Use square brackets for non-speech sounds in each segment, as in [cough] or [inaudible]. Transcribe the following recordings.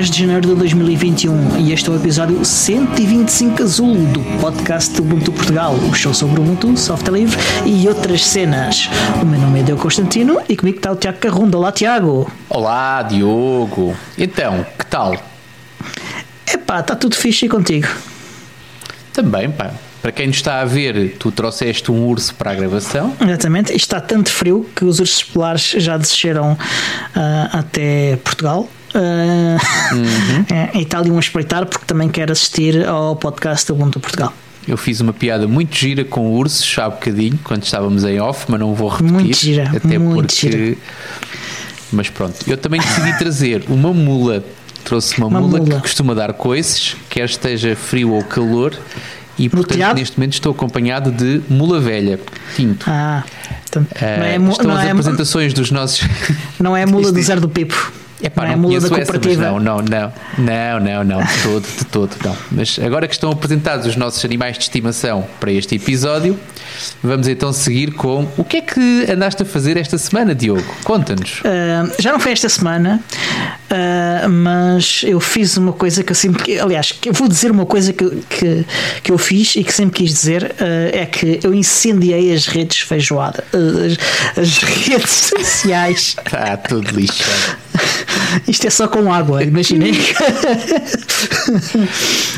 Hoje é dia 10 de janeiro de 2021 e este é o episódio 125 Azul do podcast do Ubuntu Portugal, o show sobre Ubuntu, software livre e outras cenas. O meu nome é Deu Constantino e comigo está o Tiago Carrunda. Olá, Tiago. Olá, Diogo. Então, que tal? Epá, está tudo fixe contigo. Também, pá. Para quem nos está a ver, tu trouxeste um urso para a gravação. Exatamente. Está tanto frio que os ursos polares já desceram uh, até Portugal. Uh, [laughs] uhum. é, e está ali um a espreitar porque também quer assistir ao podcast do Ubuntu Portugal. Eu fiz uma piada muito gira com ursos há bocadinho, quando estávamos em off, mas não vou repetir. Muito gira, até muito porque. Gira. Mas pronto, eu também decidi trazer uma mula. Trouxe uma, Uma mula, mula. que costuma dar coices, quer esteja frio ou calor, e portanto telhado? neste momento estou acompanhado de mula velha, tinto. Ah, portanto, Ah, não é, estão as é, apresentações dos nossos. não é a mula [laughs] do Zero do Pipo. Epá, não é não da conheço essa, mas cooperativa. não, não, não, não, não, não, de todo, de todo, não. Mas agora que estão apresentados os nossos animais de estimação para este episódio, vamos então seguir com o que é que andaste a fazer esta semana, Diogo? Conta-nos. Uh, já não foi esta semana, uh, mas eu fiz uma coisa que eu sempre. Aliás, eu vou dizer uma coisa que, que, que eu fiz e que sempre quis dizer: uh, é que eu incendiei as redes feijoada, as, as redes sociais. Está [laughs] tudo lixado. Isto é só com água, imaginem.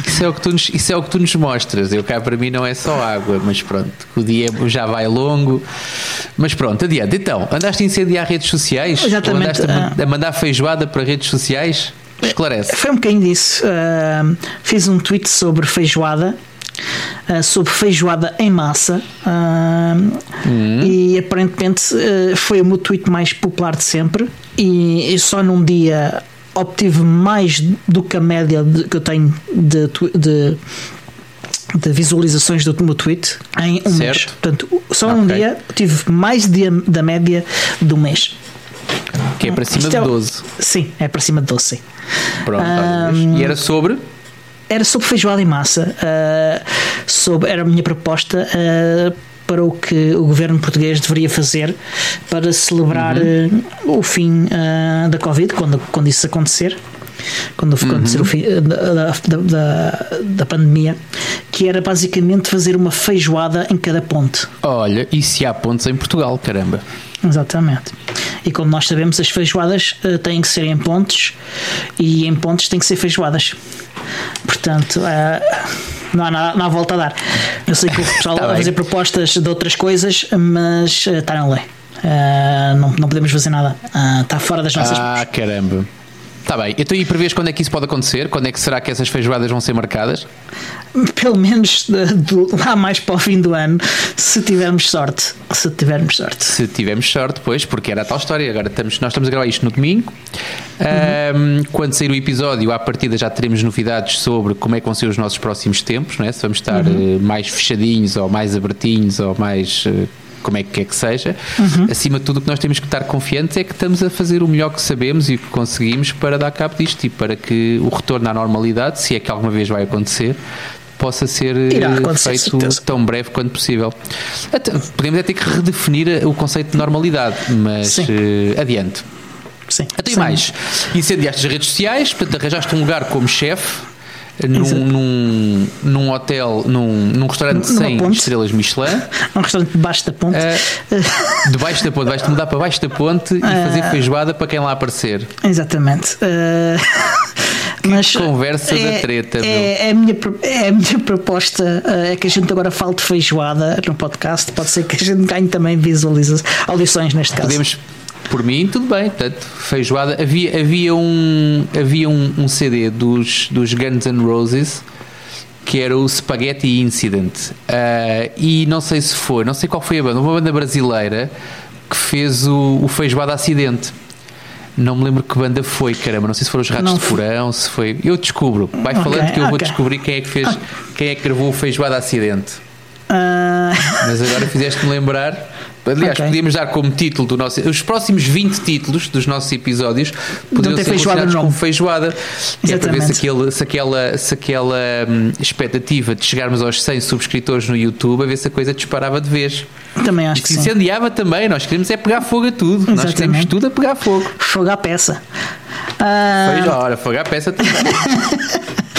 Isso é, o que tu nos, isso é o que tu nos mostras. Eu cá para mim não é só água, mas pronto, o dia já vai longo. Mas pronto, adiante. Então, andaste a incendiar redes sociais? Exatamente, Ou andaste a, ah. a mandar feijoada para redes sociais? Esclarece. Foi um bocadinho disso. Uh, fiz um tweet sobre feijoada. uh, sobre feijoada em massa uh, e aparentemente foi o meu tweet mais popular de sempre e, e só num dia obtive mais do que a média de- que eu tenho de, de, de visualizações do meu tweet em um mês. Certo. Portanto, só num Ok. dia tive mais de- da média do mês. Que é para cima Isto de é o- 12. Sim, é para cima de 12, sim. Pronto, vês. E era sobre? era sobre feijoada em massa. uh, sobre, era a minha proposta uh, para o que o governo português deveria fazer para celebrar uh, o fim da Covid, quando, quando isso acontecer. Quando acontecer o fim uh, da, da, da, pandemia, que era basicamente fazer uma feijoada em cada ponte. Olha, e se há pontos em Portugal, caramba. Exatamente. E como nós sabemos, as feijoadas uh, têm que ser em pontes e em pontes têm que ser feijoadas. Portanto, uh, não, há, nada- não há volta a dar. Eu sei que o pessoal [laughs] Tá vai fazer propostas de outras coisas, mas uh, está na lei. Uh, não, não podemos fazer nada. Uh, está fora das nossas Ah, caramba. Está bem. Então, e prevês quando é que isso pode acontecer? Quando é que será que essas feijoadas vão ser marcadas? [laughs] Pelo menos do- lá mais para o fim do ano, se tivermos sorte. Se tivermos sorte. Se tivermos sorte, pois, porque era a tal história. Agora estamos, nós estamos a gravar isto no domingo. Ahm, quando sair o episódio, à partida já teremos novidades sobre como é que vão ser os nossos próximos tempos, não é? se vamos estar eh, mais fechadinhos ou mais abertinhos ou mais. Eh, como é que quer que seja, acima de tudo o que nós temos que estar confiantes é que estamos a fazer o melhor que sabemos e que conseguimos para dar cabo disto e para que o retorno à normalidade, se é que alguma vez vai acontecer, possa ser eh, feito tão breve quanto possível. Até- podemos é ter que redefinir o conceito de normalidade, mas eh, adiante. Sim. Até Sim. mais. Incendiaste as redes sociais, portanto, arranjaste um lugar como chefe. Num, num, num hotel, num, num restaurante sem ponte. estrelas Michelin, [laughs] Um restaurante debaixo da ponte. Ah. debaixo da ponte, vais-te mudar para baixo da ponte e fazer feijoada para quem lá aparecer. Exatamente. Uh, mas conversa da treta, é, é a minha, é a minha proposta uh, é que a gente agora fale de feijoada no podcast. Pode ser que a gente ganhe também visualizações, audições neste caso. Podemos, por mim, tudo bem. Portanto, feijoada. Havia, havia, um, havia um, um CD dos, dos Guns N' Roses que era o Spaghetti Incident. Ah, e não sei se foi, não sei qual foi a banda, uma banda brasileira que fez o, o Feijoada Acidente. Não me lembro que banda foi, caramba. Não sei se foram os Ratos Não de foi. Porão, se foi. Eu descubro. Vai Ok, falando que eu vou ok. descobrir quem é que fez, quem é que gravou o Feijoada Acidente. Uh, Mas agora fizeste-me lembrar. Aliás, Ok. podíamos dar como título do nosso. Os próximos 20 títulos dos nossos episódios poderiam ter ser feijoada relacionados no com nome. feijoada. Que é para ver se, Exatamente. aquele, se aquela, se aquela hum, expectativa de chegarmos aos 100 subscritores no YouTube, a ver se a coisa disparava de vez. também acho E que se sim. incendiava também. Nós queremos é pegar fogo a tudo. Nós queremos Exatamente. tudo a pegar fogo. Fogo à peça. Uh, foi, olha, foi a peça também. [laughs]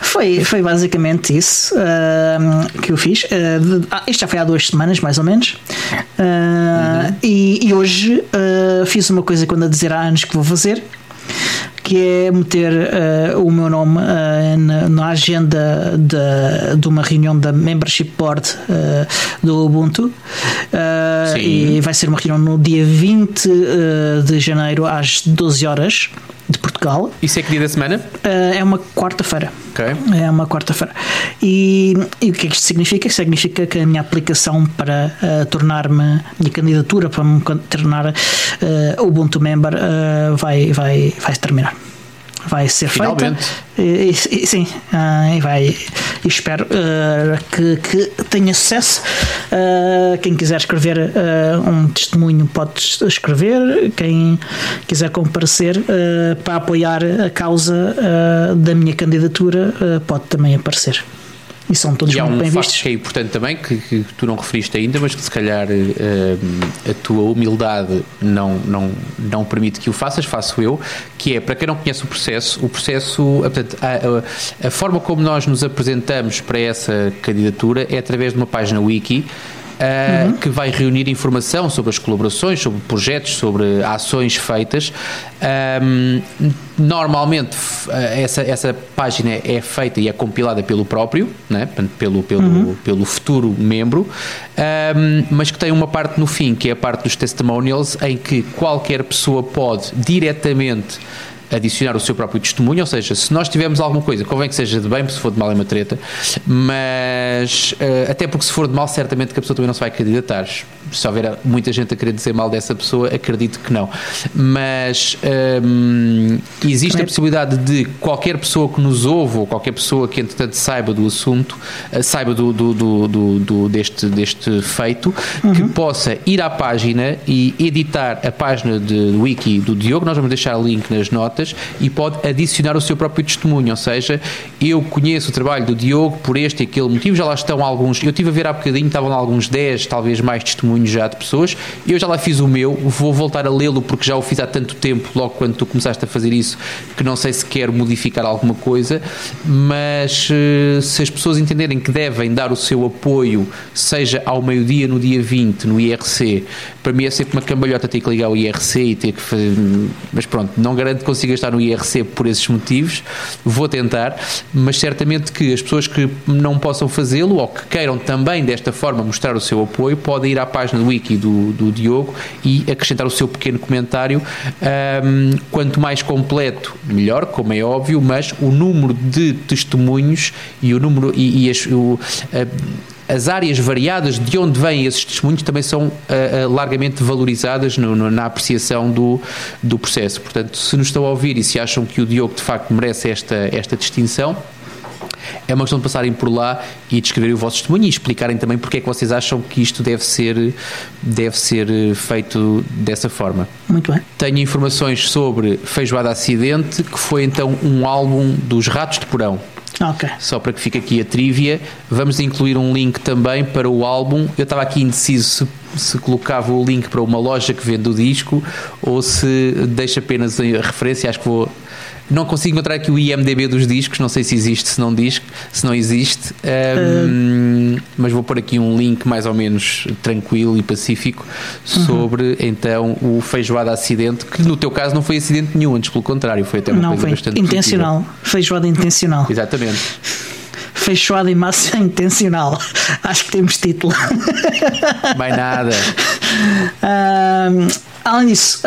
Foi, foi basicamente isso uh, que eu fiz. Uh, de, ah, isto já foi há duas semanas, mais ou menos. Uh, uhum. e, e, hoje fiz uma coisa que ando a dizer há anos que vou fazer, que é meter uh, o meu nome uh, na, na, agenda de, de, uma reunião da Membership Board uh, do Ubuntu. e vai ser uma reunião no dia 20 de janeiro às 12 horas de Portugal. Isso é que dia da semana? É uma quarta-feira. Okay. É uma quarta-feira. E, e, o que é que isto significa? Significa que a minha aplicação para uh, tornar-me, minha candidatura para me tornar uh, Ubuntu Member vai, vai, vai terminar vai ser Finalmente. feita. E, e, sim, uh, e vai. E espero uh, que, que tenha sucesso. Uh, quem quiser escrever um testemunho pode escrever. Quem quiser comparecer para apoiar a causa da minha candidatura pode também aparecer e são todos e muito um bem vistos. que é importante também, que, que, tu não referiste ainda, mas que se calhar uh, a tua humildade não, não, não permite que o faças, faço eu, que é, para quem não conhece o processo, o processo, portanto, a, a, a forma como nós nos apresentamos para essa candidatura é através de uma página wiki uh, uhum. que vai reunir informação sobre as colaborações, sobre projetos, sobre ações feitas. Um, normalmente essa, essa página é feita e é compilada pelo próprio, né? pelo, pelo, uhum. pelo futuro membro, um, mas que tem uma parte no fim, que é a parte dos testimonials, em que qualquer pessoa pode diretamente adicionar o seu próprio testemunho, ou seja, se nós tivermos alguma coisa, convém que seja de bem, se for de mal é uma treta, mas uh, até porque se for de mal, certamente que a pessoa também não se vai candidatar. Se houver muita gente a querer dizer mal dessa pessoa, acredito que não. Mas um, ehm, existe a possibilidade de qualquer pessoa que nos ouve, ou qualquer pessoa que entretanto saiba do assunto, uh, saiba do, do, do, do, deste, deste feito, uhum. que possa ir à página e editar a página de wiki do Diogo. Nós vamos deixar o link nas notas e pode adicionar o seu próprio testemunho, ou seja, eu conheço o trabalho do Diogo por este e aquele motivo, já lá estão alguns, eu estive a ver há bocadinho, estavam alguns 10, talvez mais testemunhos já de pessoas, eu já lá fiz o meu, vou voltar a lê-lo porque já o fiz há tanto tempo, logo quando tu começaste a fazer isso, que não sei se quero modificar alguma coisa, mas eh, se as pessoas entenderem que devem dar o seu apoio, seja ao meio-dia no dia 20, no IRC, para mim é sempre uma cambalhota ter que ligar o IRC e ter que fazer, mas pronto, não garanto que consiga estar no IRC por esses motivos, vou tentar, mas certamente que as pessoas que não possam fazê-lo ou que queiram também desta forma mostrar o seu apoio, podem ir à página do wiki do, do Diogo e acrescentar o seu pequeno comentário. Um, quanto mais completo, melhor, como é óbvio, mas o número de testemunhos e o número e, e as, o, as áreas variadas de onde vêm esses testemunhos também são largamente valorizadas no, no, na apreciação do, do processo. Portanto, se nos estão a ouvir e se acham que o Diogo de facto merece esta, esta distinção, é uma questão de passarem por lá e descreverem o vosso testemunho e explicarem também porque é que vocês acham que isto deve ser, deve ser eh, feito dessa forma. Muito bem. Tenho informações sobre Feijoada Acidente, que foi então um álbum dos Ratos de Porão. Okay. Só para que fique aqui a trivia, vamos incluir um link também para o álbum. Eu estava aqui indeciso se, se colocava o link para uma loja que vende o disco ou se deixa apenas a referência. Acho que vou não consigo encontrar aqui o IMDB dos discos, não sei se existe, se não diz, se não existe, um, uh. mas vou pôr aqui um link mais ou menos tranquilo e pacífico sobre uhum. então o feijoada acidente, que no teu caso não foi acidente nenhum, antes pelo contrário, foi até uma não, coisa foi bastante intencional, positiva. feijoada intencional. Exatamente. Feijoada em massa intencional. Acho que temos título. Mais nada. Um, Além disso,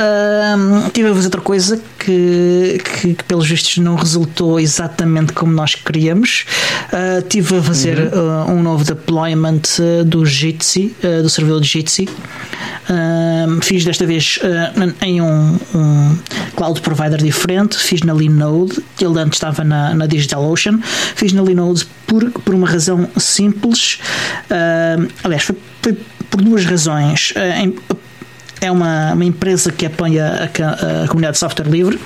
tive a fazer outra coisa que, que, que, pelos vistos, não resultou exatamente como nós queríamos. Uh, tive a fazer uhum. uh, um novo deployment uh, do Jitsi, do servidor de Jitsi. fiz desta vez em um, um, cloud provider diferente. Fiz na Linode, ele antes estava na, na DigitalOcean. Fiz na Linode por, por uma razão simples. aliás, foi, foi por duas razões. É uma, uma empresa que apoia a, a, comunidade de software livre,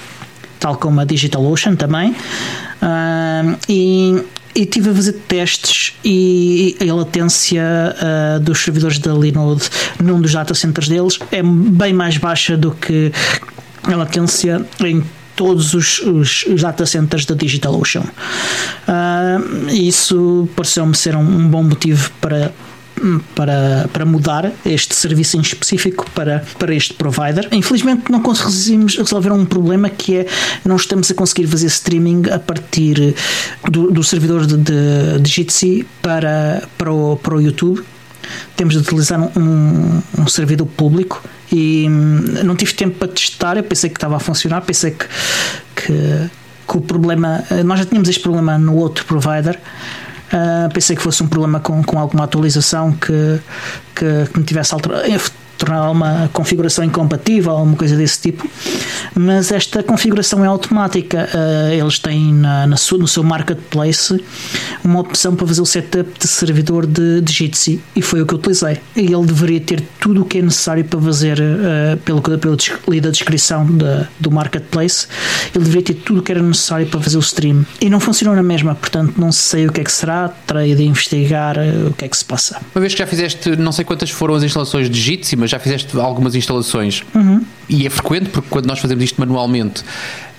tal como a DigitalOcean também, uh, e, tive a fazer testes e a latência uh, dos servidores da Linode num dos data centers deles é bem mais baixa do que a latência em todos os, os, os data centers da DigitalOcean. Uh, isso pareceu-me ser um, um bom motivo para para, para mudar este serviço em específico para, para este provider. Infelizmente não conseguimos resolver um problema que é não estamos a conseguir fazer streaming a partir do, do servidor de, de, de Jitsi para, para, o, para o YouTube. Temos de utilizar um, um servidor público e hum, não tive tempo para testar. Eu pensei que estava a funcionar, pensei que, que, que o problema. Nós já tínhamos este problema no outro provider Uh, pensei que fosse um problema com, com alguma atualização que, que, que me tivesse alterado tornar uma configuração incompatível, alguma coisa desse tipo, mas esta configuração é automática. Uh, eles têm na, na no seu marketplace uma opção para fazer o setup de servidor de, de Jitsi e foi o que eu utilizei. E ele deveria ter tudo o que é necessário para fazer, uh, pelo que eu li da descrição de, do marketplace, ele deveria ter tudo o que era necessário para fazer o stream. E não funcionou na mesma, portanto não sei o que é que será, terei de investigar uh, o que é que se passa. Uma vez que já fizeste, não sei quantas foram as instalações de Jitsi, mas já fizeste algumas instalações uhum. e é frequente porque quando nós fazemos isto manualmente.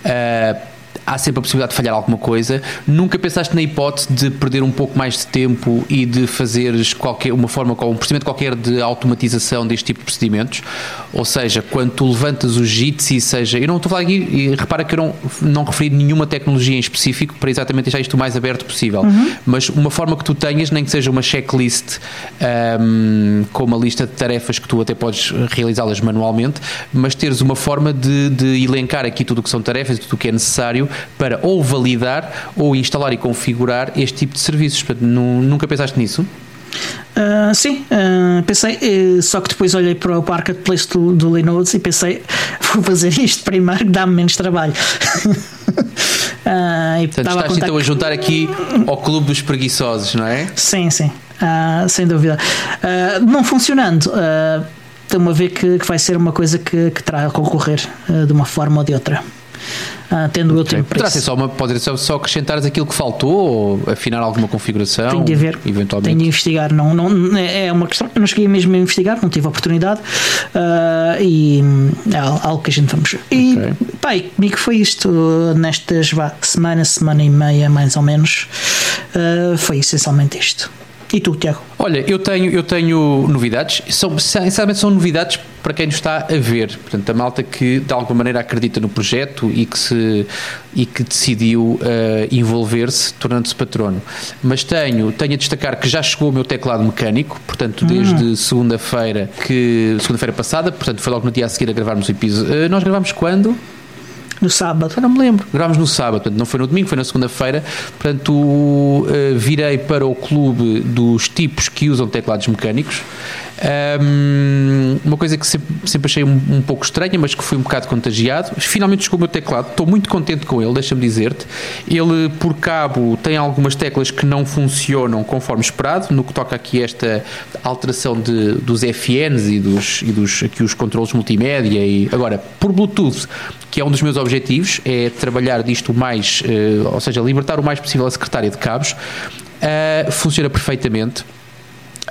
Uh, há sempre a possibilidade de falhar alguma coisa. Nunca pensaste na hipótese de perder um pouco mais de tempo e de fazeres qualquer, uma forma, um procedimento qualquer de automatização deste tipo de procedimentos? Ou seja, quando tu levantas o Jitsi, seja. Eu não estou a falar aqui, e repara que eu não, não referi nenhuma tecnologia em específico para exatamente deixar isto o mais aberto possível, uhum. mas uma forma que tu tenhas, nem que seja uma checklist um, com uma lista de tarefas que tu até podes realizá-las manualmente, mas teres uma forma de, de elencar aqui tudo o que são tarefas e tudo o que é necessário para ou validar ou instalar e configurar este tipo de serviços. Portanto, nunca pensaste nisso? Uh, sim, uh, pensei, uh, só que depois olhei para o marketplace do, do Linux e pensei, [laughs] vou fazer isto primeiro que dá-me menos trabalho. [laughs] e Portanto, estás então a juntar aqui ao clube dos preguiçosos, não é? Sim, sim, sem dúvida. não funcionando, estou-me a ver que, que, vai ser uma coisa que, que terá a concorrer de uma forma ou de outra uh, tendo eu tempo para isso. Só uma, pode ser só acrescentares aquilo que faltou ou afinar alguma configuração? Tenho de ver, eventualmente. tenho de investigar. Não, não, é uma questão, eu não cheguei mesmo a investigar, não tive a oportunidade uh, e é algo que a gente vamos. E okay. e comigo foi isto nestas vá, semana, semana e meia mais ou menos. Uh, foi essencialmente isto. E tu, Tiago? Olha, eu tenho, eu tenho novidades. São, sinceramente, são novidades para quem nos está a ver. Portanto, a malta que de alguma maneira acredita no projeto e que, se, e que decidiu uh, envolver-se, tornando-se patrono. Mas tenho, tenho a destacar que já chegou o meu teclado mecânico, portanto, desde hum. segunda-feira, que segunda-feira passada, portanto, foi logo no dia a seguir a gravarmos o episódio. Uh, nós gravamos quando? No sábado. Não me lembro. Gravámos no sábado, portanto, não foi no domingo, foi na segunda-feira. Portanto, uh, virei para o clube dos tipos que usam teclados mecânicos. Um, uma coisa que sempre, sempre achei um, um, pouco estranha, mas que fui um bocado contagiado. Finalmente chegou o meu teclado, estou muito contente com ele, deixa-me dizer-te. Ele, por cabo, tem algumas teclas que não funcionam conforme esperado, no que toca aqui esta alteração de, dos FNs e dos, e dos aqui os controles multimédia. E, agora, por Bluetooth, que é um dos meus objetivos, é trabalhar disto mais, uh, ou seja, libertar o mais possível a secretária de cabos. Uh, funciona perfeitamente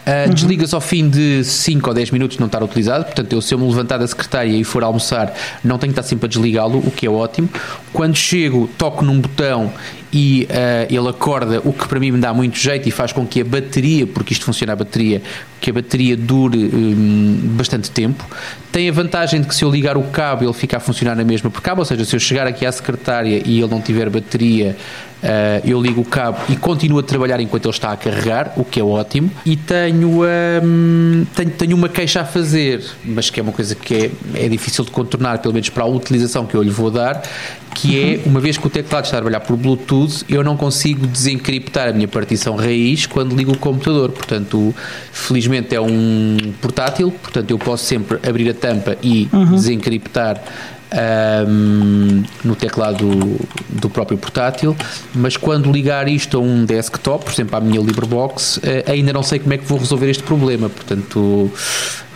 Uh, uhum. Desligas ao fim de 5 ou 10 minutos não estar utilizado, portanto, eu, se eu me levantar da secretária e for almoçar, não tenho que estar sempre a desligá-lo, o que é ótimo. Quando chego, toco num botão e uh, ele acorda, o que para mim me dá muito jeito e faz com que a bateria, porque isto funciona a bateria, que a bateria dure um, bastante tempo. Tem a vantagem de que se eu ligar o cabo ele fica a funcionar na mesma por cabo, ou seja, se eu chegar aqui à secretária e ele não tiver bateria, Uh, eu ligo o cabo e continuo a trabalhar enquanto ele está a carregar, o que é ótimo. E tenho, um, tenho, tenho uma queixa a fazer, mas que é uma coisa que é, é difícil de contornar, pelo menos para a utilização que eu lhe vou dar, que é, uma vez que o teclado está a trabalhar por Bluetooth, eu não consigo desencriptar a minha partição raiz quando ligo o computador. Portanto, felizmente é um portátil, portanto eu posso sempre abrir a tampa e uhum. desencriptar um, no teclado do próprio portátil, mas quando ligar isto a um desktop, por exemplo, à minha LibreBox, eh, ainda não sei como é que vou resolver este problema. Portanto,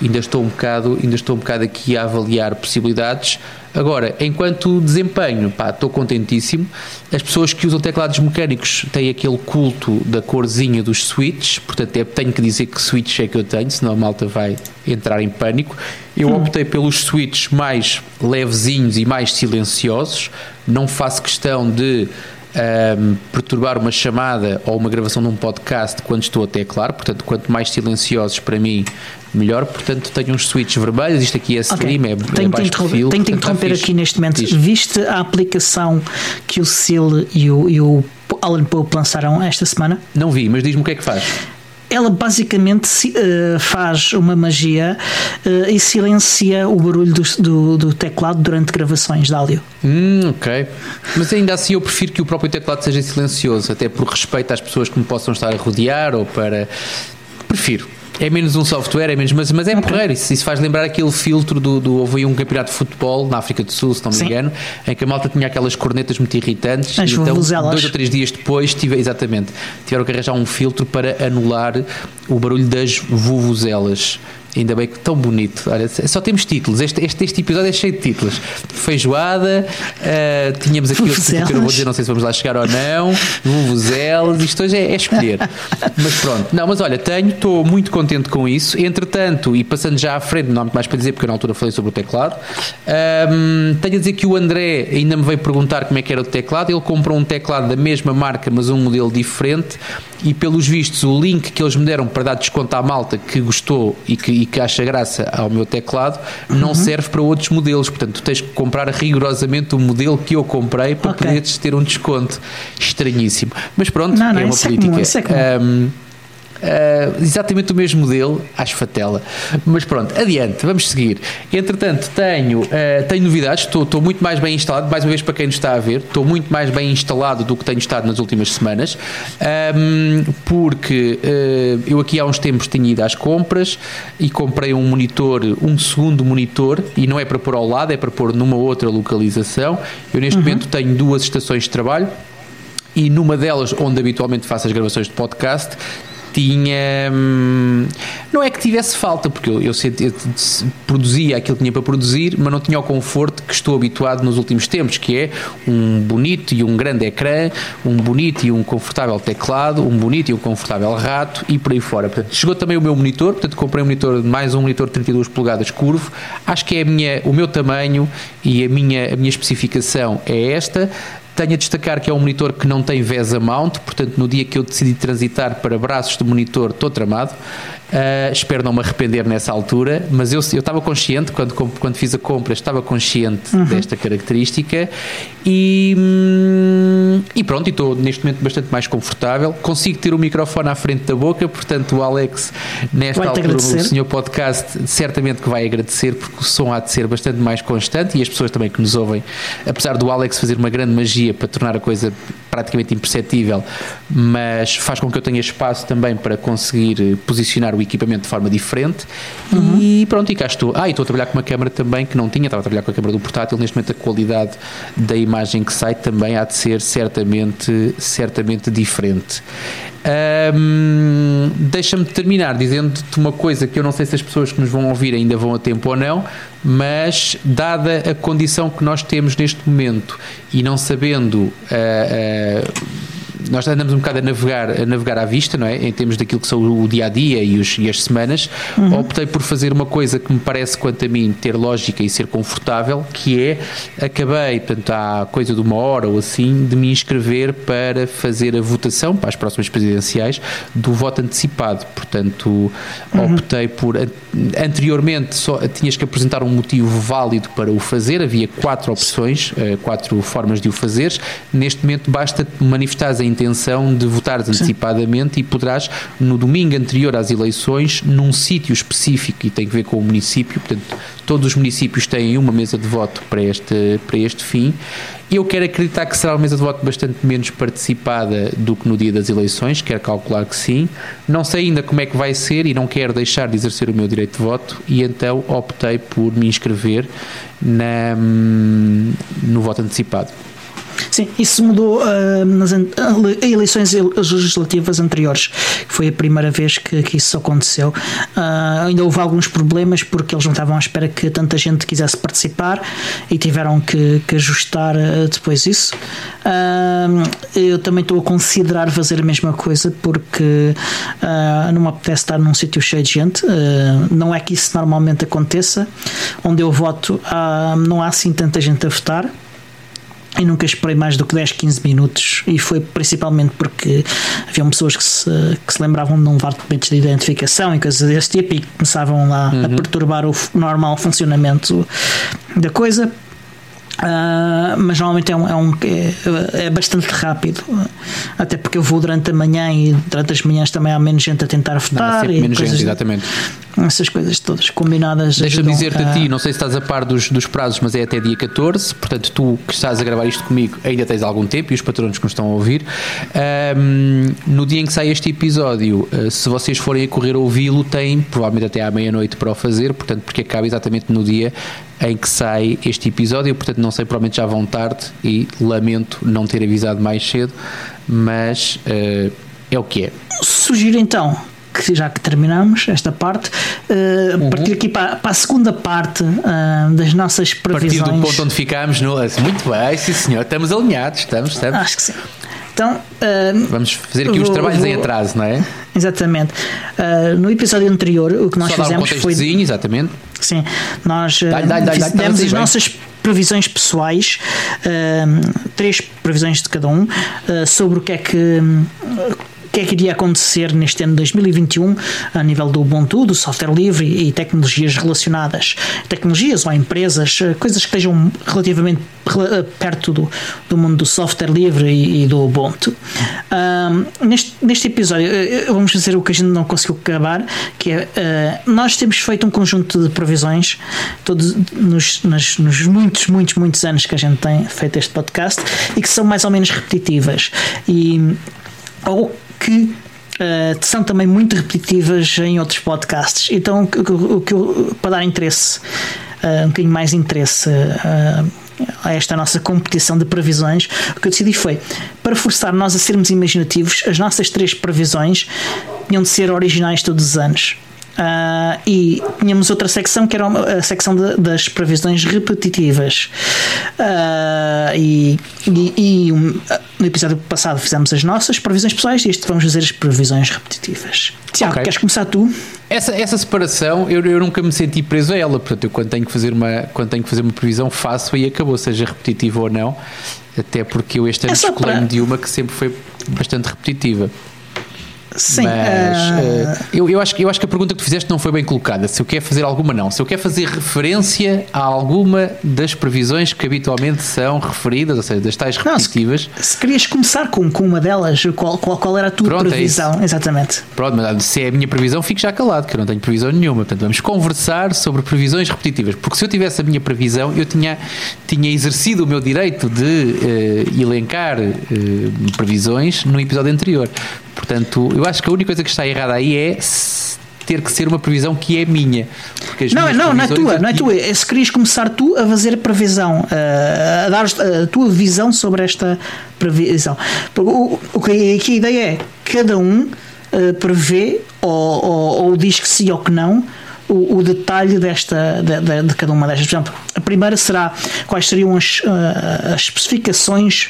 ainda estou um bocado, ainda estou um bocado aqui a avaliar possibilidades. Agora, enquanto desempenho, pá, estou contentíssimo. As pessoas que usam teclados mecânicos têm aquele culto da corzinha dos switches, portanto, é, tenho que dizer que switch é que eu tenho, senão a malta vai entrar em pânico. Eu hum. optei pelos switches mais levezinhos e mais silenciosos, não faço questão de um, perturbar uma chamada ou uma gravação de um podcast quando estou até claro, portanto, quanto mais silenciosos para mim, melhor. Portanto, tenho uns switches vermelhos, isto aqui é stream, okay. é, tenho é baixo perfil. Tenho que interromper aqui neste momento. Diz. Viste a aplicação que o Sil e o, e o Alan Pope lançaram esta semana? Não vi, mas diz-me o que é que faz ela basicamente uh, faz uma magia uh, e silencia o barulho do, do, do, teclado durante gravações de áudio. Hum, ok. Mas ainda assim eu prefiro que o próprio teclado seja silencioso, até por respeito às pessoas que me possam estar a rodear ou para. Prefiro. É menos um software, é menos, mas, mas é okay. porreiro. Isso, isso faz lembrar aquele filtro do, do. Houve um campeonato de futebol na África do Sul, se não me Sim. engano, em que a malta tinha aquelas cornetas muito irritantes. As então, vuvuzelas. dois ou três dias depois, tive, exatamente, tiveram que arranjar um filtro para anular o barulho das vuvuzelas. Ainda bem que tão bonito. Olha, só temos títulos. Este, este, este episódio é cheio de títulos. Feijoada, uh, tínhamos aqui outro que eu não vou dizer, não sei se vamos lá chegar ou não. Vuvuzelas, isto hoje é, é escolher. mas pronto. Não, mas olha, tenho, estou muito contente com isso. Entretanto, e passando já à frente, não há muito mais para dizer, porque eu na altura falei sobre o teclado. Um, ehm, tenho a dizer que o André ainda me veio perguntar como é que era o teclado. Ele comprou um teclado da mesma marca, mas um modelo diferente e pelos vistos o link que eles me deram para dar desconto à malta que gostou e que, e que acha graça ao meu teclado não uhum. serve para outros modelos, portanto tu tens que comprar rigorosamente o modelo que eu comprei para okay. poderes ter um desconto. Estranhíssimo, mas pronto, não, não, é uma política. é comum, Uh, exatamente o mesmo modelo, acho fatela. Mas pronto, adiante, vamos seguir. Entretanto, tenho, uh, tenho novidades, estou, estou muito mais bem instalado, mais uma vez para quem nos está a ver, estou muito mais bem instalado do que tenho estado nas últimas semanas, um, porque uh, eu aqui há uns tempos tinha ido às compras e comprei um monitor, um segundo monitor, e não é para pôr ao lado, é para pôr numa outra localização. Eu neste uhum. momento tenho duas estações de trabalho e numa delas, onde habitualmente faço as gravações de podcast, tinha. Hum, não é que tivesse falta, porque eu, eu, eu, produzia aquilo que tinha para produzir, mas não tinha o conforto que estou habituado nos últimos tempos, que é um bonito e um grande ecrã, um bonito e um confortável teclado, um bonito e um confortável rato e por aí fora. Portanto, chegou também o meu monitor, portanto, comprei um monitor, mais um monitor de 32 polegadas curvo. Acho que é minha, o meu tamanho e a minha, a minha especificação é esta. Tenho a destacar que é um monitor que não tem VESA mount, portanto, no dia que eu decidi transitar para braços de monitor, estou tramado. Uh, espero não me arrepender nessa altura, mas eu, eu estava consciente, quando, quando fiz a compra, estava consciente uhum. desta característica e, hum, e pronto, estou neste momento bastante mais confortável. Consigo ter o microfone à frente da boca, portanto, o Alex, nesta altura, o senhor podcast, certamente que vai agradecer, porque o som há de ser bastante mais constante e as pessoas também que nos ouvem, apesar do Alex fazer uma grande magia para tornar a coisa praticamente imperceptível, mas faz com que eu tenha espaço também para conseguir posicionar o equipamento de forma diferente uhum. e pronto, e cá estou. Ah, e estou a trabalhar com uma câmera também que não tinha, estava a trabalhar com a câmera do portátil, neste momento a qualidade da imagem que sai também há de ser certamente, certamente diferente. Um, Deixa-me terminar dizendo-te uma coisa que eu não sei se as pessoas que nos vão ouvir ainda vão a tempo ou não, mas dada a condição que nós temos neste momento e não sabendo uh, uh, nós andamos um bocado a navegar, a navegar à vista, não é? Em termos daquilo que são o dia a dia e, os, e as semanas. Uhum. Optei por fazer uma coisa que me parece, quanto a mim, ter lógica e ser confortável, que é acabei, portanto, há coisa de uma hora ou assim, de me inscrever para fazer a votação para as próximas presidenciais do voto antecipado. Portanto, uhum. optei por. Anteriormente, só tinhas que apresentar um motivo válido para o fazer, havia quatro opções, eh, quatro formas de o fazer. Neste momento, basta manifestares a intenção de votares antecipadamente e poderás, no domingo anterior às eleições, num sítio específico, e tem que ver com o município, portanto, todos os municípios têm uma mesa de voto para este, para este fim. Eu quero acreditar que será uma mesa de voto bastante menos participada do que no dia das eleições, quero calcular que sim. Não sei ainda como é que vai ser e não quero deixar de exercer o meu direito de voto, e então optei por me inscrever na, no voto antecipado. Sim, isso mudou uh, nas eleições legislativas anteriores. Foi a primeira vez que, que isso aconteceu. Uh, ainda houve alguns problemas porque eles não estavam à espera que tanta gente quisesse participar e tiveram que, que ajustar uh, depois isso. eu também estou a considerar fazer a mesma coisa porque não me apetece estar num sítio cheio de gente. não é que isso normalmente aconteça. Onde eu voto, não há assim tanta gente a votar e nunca esperei mais do que 10, 15 minutos e foi principalmente porque havia pessoas que se, que se lembravam de não levar documentos de identificação e coisas desse tipo e começavam lá uhum. a perturbar o normal funcionamento da coisa Uh, mas normalmente é, um, é, um é, é, bastante rápido, até porque eu vou durante a manhã e durante as manhãs também há menos gente a tentar votar. Não, menos gente, exatamente. Essas coisas todas combinadas. Deixa-me dizer-te a... a ti, não sei se estás a par dos, dos prazos, mas é até dia 14, portanto, tu que estás a gravar isto comigo ainda tens algum tempo e os patronos que nos estão a ouvir. Um, no dia em que sai este episódio, uh, se vocês forem a correr ouvi-lo, têm provavelmente até à meia-noite para o fazer, portanto, porque acaba exatamente no dia em que sai este episódio, portanto não sei, provavelmente já vão tarde e lamento não ter avisado mais cedo, mas uh, é o que é. Sugiro então que já que terminamos esta parte, uh, uhum. partir aqui para, para, a segunda parte uh, das nossas previsões. Partir do ponto onde ficámos, no, muito bem, sim senhor, estamos alinhados, estamos, estamos. Acho que sim. Então, uh, vamos fazer aqui vou, os trabalhos vou, em atraso, não é? Exatamente. Uh, no episódio anterior, o que nós Só fizemos um foi. Exatamente. Sim, nós uh, demos as nossas previsões pessoais, três previsões de cada um, sobre o que é que que é que iria acontecer neste ano de 2021 a nível do Ubuntu, do software livre e tecnologias relacionadas. Tecnologias ou empresas, eh, coisas que estejam relativamente eh, perto do, do mundo do software livre e, e do Ubuntu. Um, neste, neste episódio, eh, vamos fazer o que a gente não conseguiu acabar, que é uh, nós temos feito um conjunto de previsões todos nos, nos, nos muitos, muitos, muitos anos que a gente tem feito este podcast e que são mais ou menos repetitivas. E ou que Uh, são também muito repetitivas em outros podcasts. Então, o que para dar interesse, uh, um bocadinho mais interesse uh, a esta nossa competição de previsões, o que eu decidi foi para forçar nós a sermos imaginativos, as nossas três previsões tinham de ser originais todos os anos. Uh, e tínhamos outra secção que era a secção de, das previsões repetitivas. Uh, e, e, e um, no episódio passado fizemos as nossas previsões pessoais e este vamos fazer as previsões repetitivas. Tiago, okay. queres começar tu? Essa, essa separação eu, eu nunca me senti preso a ela, portanto, eu quando tenho que fazer uma, quando tenho que fazer uma previsão faço e acabou, seja repetitiva ou não, até porque eu este ano é escolhi de uma que sempre foi bastante repetitiva. Sim, mas uh... eu, eu, acho, eu acho que a pergunta que tu fizeste não foi bem colocada. Se eu quero fazer alguma, não. Se eu quero fazer referência a alguma das previsões que habitualmente são referidas, ou seja, das tais repetitivas. Não, se, se, querias começar com, com uma delas, qual, qual, qual era a tua Pronto, é previsão? É Exatamente. Pronto, mas se é a minha previsão, fico já calado, que eu não tenho previsão nenhuma. Portanto, vamos conversar sobre previsões repetitivas. Porque se eu tivesse a minha previsão, eu tinha, tinha exercido o meu direito de uh, elencar uh, previsões no episódio anterior. Portanto, eu acho que a única coisa que está errada aí é ter que ser uma previsão que é minha. Não, não, não é tua, não é tua. É se querias começar tu a fazer a previsão, a dar a tua visão sobre esta previsão. O, o que aqui a ideia é cada um uh, prevê ou, ou, ou diz que sim ou que não o, o detalhe desta, de, de, de, cada uma destas. Por exemplo, a primeira será quais seriam as, uh, as especificações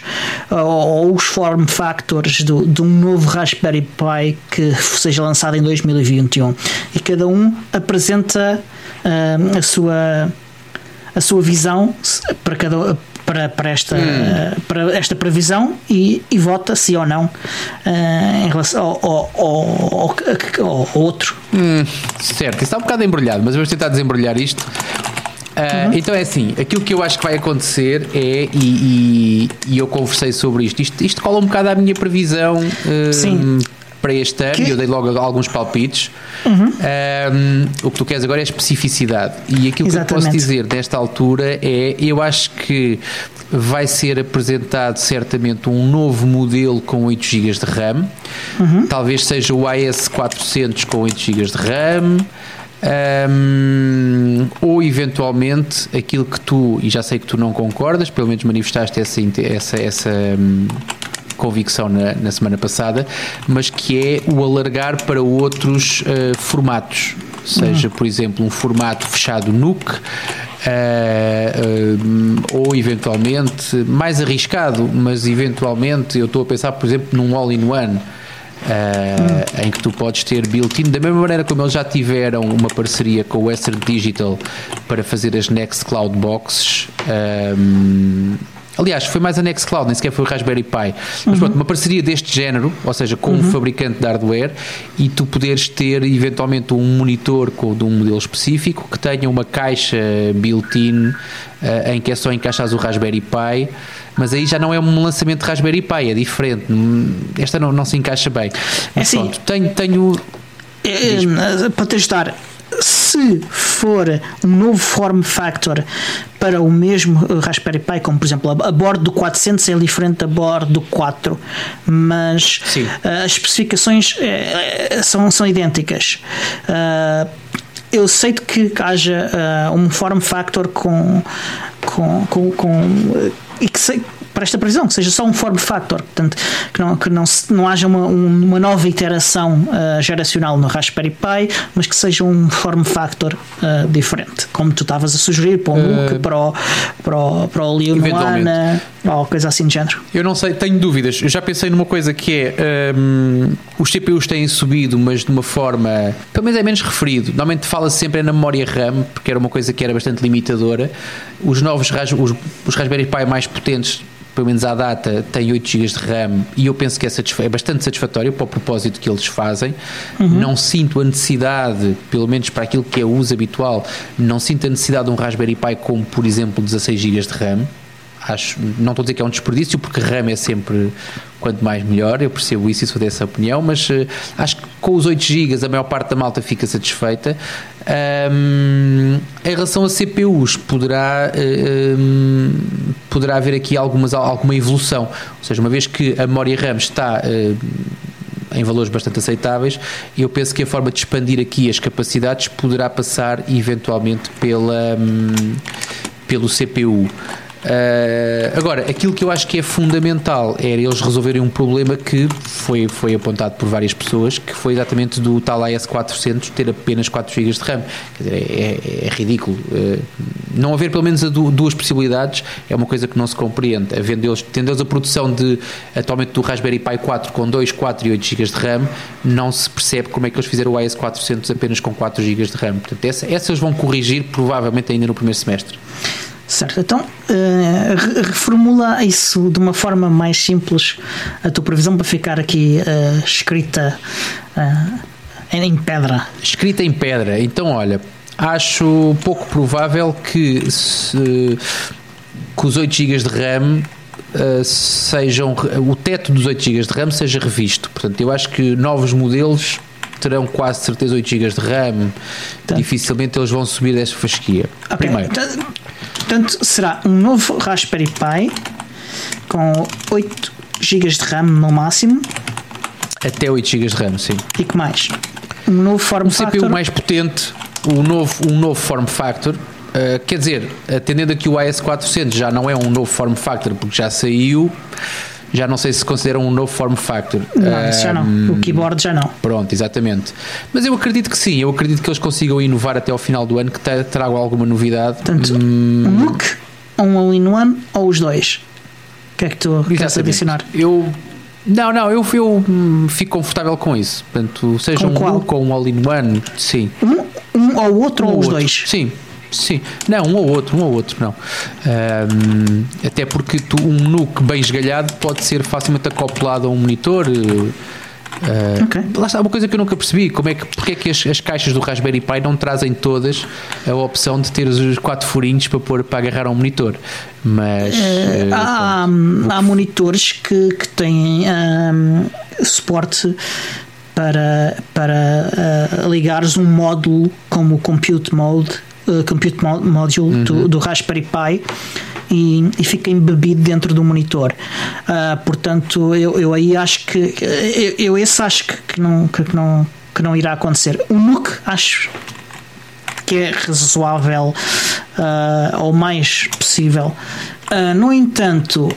uh, ou os form factors do, de um novo Raspberry Pi que seja lançado em 2021. E cada um apresenta uh, a sua a sua visão para cada para, para, esta, hum. para esta previsão e, e vota sim ou não uh, em relação ao, ao, ao, ao outro. Hum, certo, está um bocado embrulhado, mas vamos tentar desembrulhar isto. Uh, uhum. Então é assim, aquilo que eu acho que vai acontecer é, e, e, e eu conversei sobre isto, isto, isto cola um bocado à minha previsão uh, Sim para este ano, que... eu dei logo alguns palpites. Uhum. Um, o que tu queres agora é especificidade. E aquilo Exatamente. que eu posso dizer desta altura é: eu acho que vai ser apresentado certamente um novo modelo com 8 GB de RAM. Uhum. Talvez seja o AS400 com 8 GB de RAM. Um, ou eventualmente aquilo que tu, e já sei que tu não concordas, pelo menos manifestaste essa, essa, essa um, convicção na, na, semana passada, mas que é o alargar para outros uh, formatos. Seja, uhum. por exemplo, um formato fechado NUC, uh, uh, ou eventualmente mais arriscado, mas eventualmente eu estou a pensar, por exemplo, num all-in-one uh, em que tu podes ter built-in, da mesma maneira como eles já tiveram uma parceria com o Western Digital para fazer as Nextcloud Boxes. Um, Aliás, foi mais a Nextcloud, nem sequer foi o Raspberry Pi. Mas uhum. pronto, uma parceria deste género, ou seja, com uhum. um fabricante de hardware, e tu poderes ter eventualmente um monitor com, de um modelo específico que tenha uma caixa built-in uh, em que é só encaixar o Raspberry Pi mas aí já não é um lançamento de Raspberry Pi, é diferente. Esta não, não se encaixa bem. É assim, pronto, tenho. tenho... É, para testar, se for um novo form factor para o mesmo Raspberry Pi, como por exemplo a, bordo do 400 é diferente da bordo do 4, mas Sim. as especificações é, são, são idênticas. Eu sei que haja uh, um form factor com, com, com, com e que, sei, para esta previsão, que seja só um form factor, portanto, que não, que não, se, não haja uma, uma nova iteração uh, geracional no Raspberry Pi, mas que seja um form factor uh, diferente, como tu estavas a sugerir para o MOOC, uh, para o, para o, para o Leonuana, ou coisa assim de género. Eu não sei, tenho dúvidas. Eu já pensei numa coisa que é um, os CPUs têm subido, mas de uma forma, pelo menos é menos referido. Normalmente fala-se sempre na memória RAM, porque era uma coisa que era bastante limitadora. Os novos os, os Raspberry Pi mais potentes pelo menos à data, tem 8 GB de RAM e eu penso que é, é, bastante satisfatório para o propósito que eles fazem. Uhum. Não sinto a necessidade, pelo menos para aquilo que é o uso habitual, não sinto a necessidade de um Raspberry Pi como, por exemplo, 16 GB de RAM acho, não estou a dizer que é um desperdício, porque RAM é sempre quanto mais melhor, eu percebo isso e sou dessa opinião, mas uh, acho que com os 8 GB a maior parte da malta fica satisfeita. Um, em relação a CPUs, poderá, uh, poderá haver aqui algumas, alguma evolução, ou seja, uma vez que a memória RAM está. Uh, em valores bastante aceitáveis. Eu penso que a forma de expandir aqui as capacidades poderá passar eventualmente pela, um, pelo CPU. Uh, agora, aquilo que eu acho que é fundamental era eles resolverem um problema que foi, foi apontado por várias pessoas, que foi exatamente do tal AS400 ter apenas 4 GB de RAM. Quer dizer, é, é, é ridículo. Uh, não haver pelo menos duas possibilidades é uma coisa que não se compreende. Havendo eles, tendo eles a produção de atualmente do Raspberry Pi 4 com 2, 4 e 8 GB de RAM, não se percebe como é que eles fizeram o AS400 apenas com 4 GB de RAM. Portanto, essa, essas vão corrigir provavelmente ainda no primeiro semestre. Certo, então uh, reformula isso de uma forma mais simples a tua previsão para ficar aqui uh, escrita uh, em pedra. Escrita em pedra, então olha, acho pouco provável que, se, que os 8 GB de RAM sejam o teto dos 8 GB de RAM seja revisto. Portanto, eu acho que novos modelos terão quase certeza 8 GB de RAM. Tá. Dificilmente eles vão subir desta fasquia. Okay. Primeiro. Portanto, será um novo Raspberry Pi com 8 GB de RAM no máximo. Até 8 GB de RAM, sim. E que mais? Um novo form um factor. CPU mais potente, um novo, um novo form factor. Uh, quer dizer, atendendo aqui o AS400 já não é um novo form factor porque já saiu já não sei se consideram um novo form factor. Não, isso já não. O keyboard já não. Pronto, exatamente. Mas eu acredito que sim, eu acredito que eles consigam inovar até ao final do ano, que tragam alguma novidade. Portanto, hum... um look, um all-in-one ou os dois? O que é que tu queres adicionar? Eu não, não, eu, eu hum, fico confortável com isso. Portanto, seja com um qual? look ou um all-in-one, sim. Um, um ou outro um ou, ou os outro. dois? Sim, Sim, não, um ou outro, um ou outro, não. Um, até porque tu, um NUC bem esgalhado pode ser facilmente acoplado a um monitor. Uh, okay. Lá está uma coisa que eu nunca percebi: como é que, porque é que as, as, caixas do Raspberry Pi não trazem todas a opção de ter os quatro furinhos para, pôr, para agarrar a um monitor? Mas uh, há, há, monitores que, que têm um, suporte para, para uh, ligares um módulo como o Compute Mode uh, Compute Module uhum. do, do, Raspberry Pi e, e, fica embebido dentro do monitor. Uh, portanto, eu, eu aí acho que eu, eu esse acho que, que, não, que, não, que não irá acontecer. O NUC acho que é razoável uh, ou mais possível. Uh, no entanto,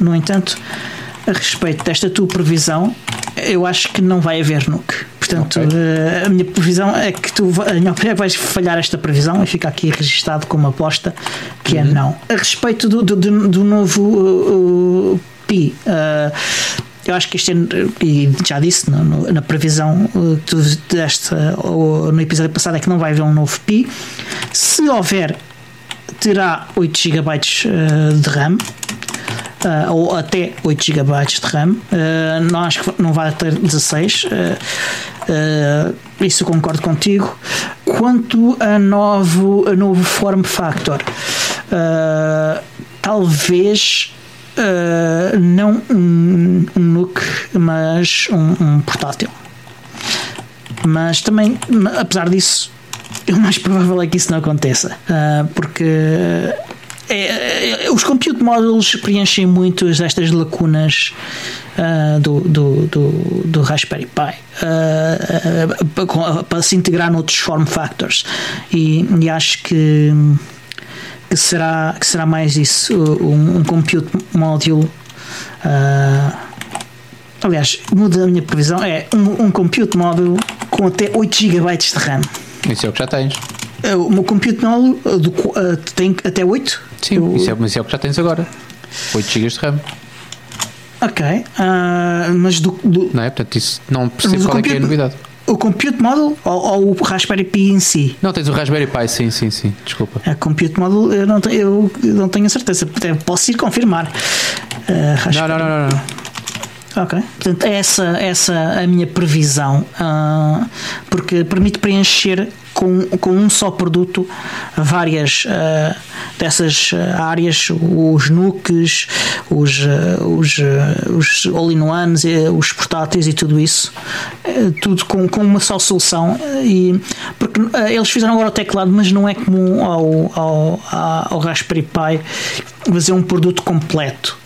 no entanto, a respeito desta tua previsão, eu acho que não vai haver nuke. Portanto, okay. a minha previsão é que tu a minha opinião, é vais falhar esta previsão e fica aqui registado como aposta que é uhum. é não. A respeito do, do, do novo uh, Pi, uh, eu acho que este ano, e já disse no, no, na previsão que tu deste no episódio passado, é que não vai haver um novo Pi. Se houver, terá 8 GB de RAM. Uh, ou até 8 GB de RAM. Uh, não acho que não vai ter 16. Uh, isso concordo contigo. Quanto a novo, a novo form factor, talvez uh, não um, um NUC, mas um, um, portátil. Mas também, apesar disso, o mais provável é que isso não aconteça, uh, porque é, é, os compute models preenchem muitas destas lacunas uh, do, do, do, do, Raspberry Pi uh, uh, para se integrar noutros form factors e, e acho que que será, que será mais isso, um, um compute module. Aliás, muda a minha previsão, é um, um compute module com até 8 GB de RAM. Isso é o que já tens. Uh, o meu compute module do, uh, tem até 8? Sim, eu, isso, é, isso é o que já tens agora. 8 GB de RAM. Ok, uh, mas do, do, Não é? Portanto, isso não percebo qual é, é a novidade. O Compute Model ou, ou, o Raspberry Pi em si? Não, tens o Raspberry Pi, sim, sim, sim. Desculpa. A Compute Model eu não, tenho, eu não tenho certeza. Posso ir confirmar. Uh, não, não, não, não, não. Ok. Portanto, essa, essa é a minha previsão. Uh, porque permite preencher com, com um só produto várias uh, dessas ah, áreas, os NUCs, os, uh, os, uh, os all-in-ones, os portáteis e tudo isso, tudo com, com uma só solução. E, porque eles fizeram agora o teclado, mas não é comum ao, ao, ao Raspberry Pi fazer um produto completo.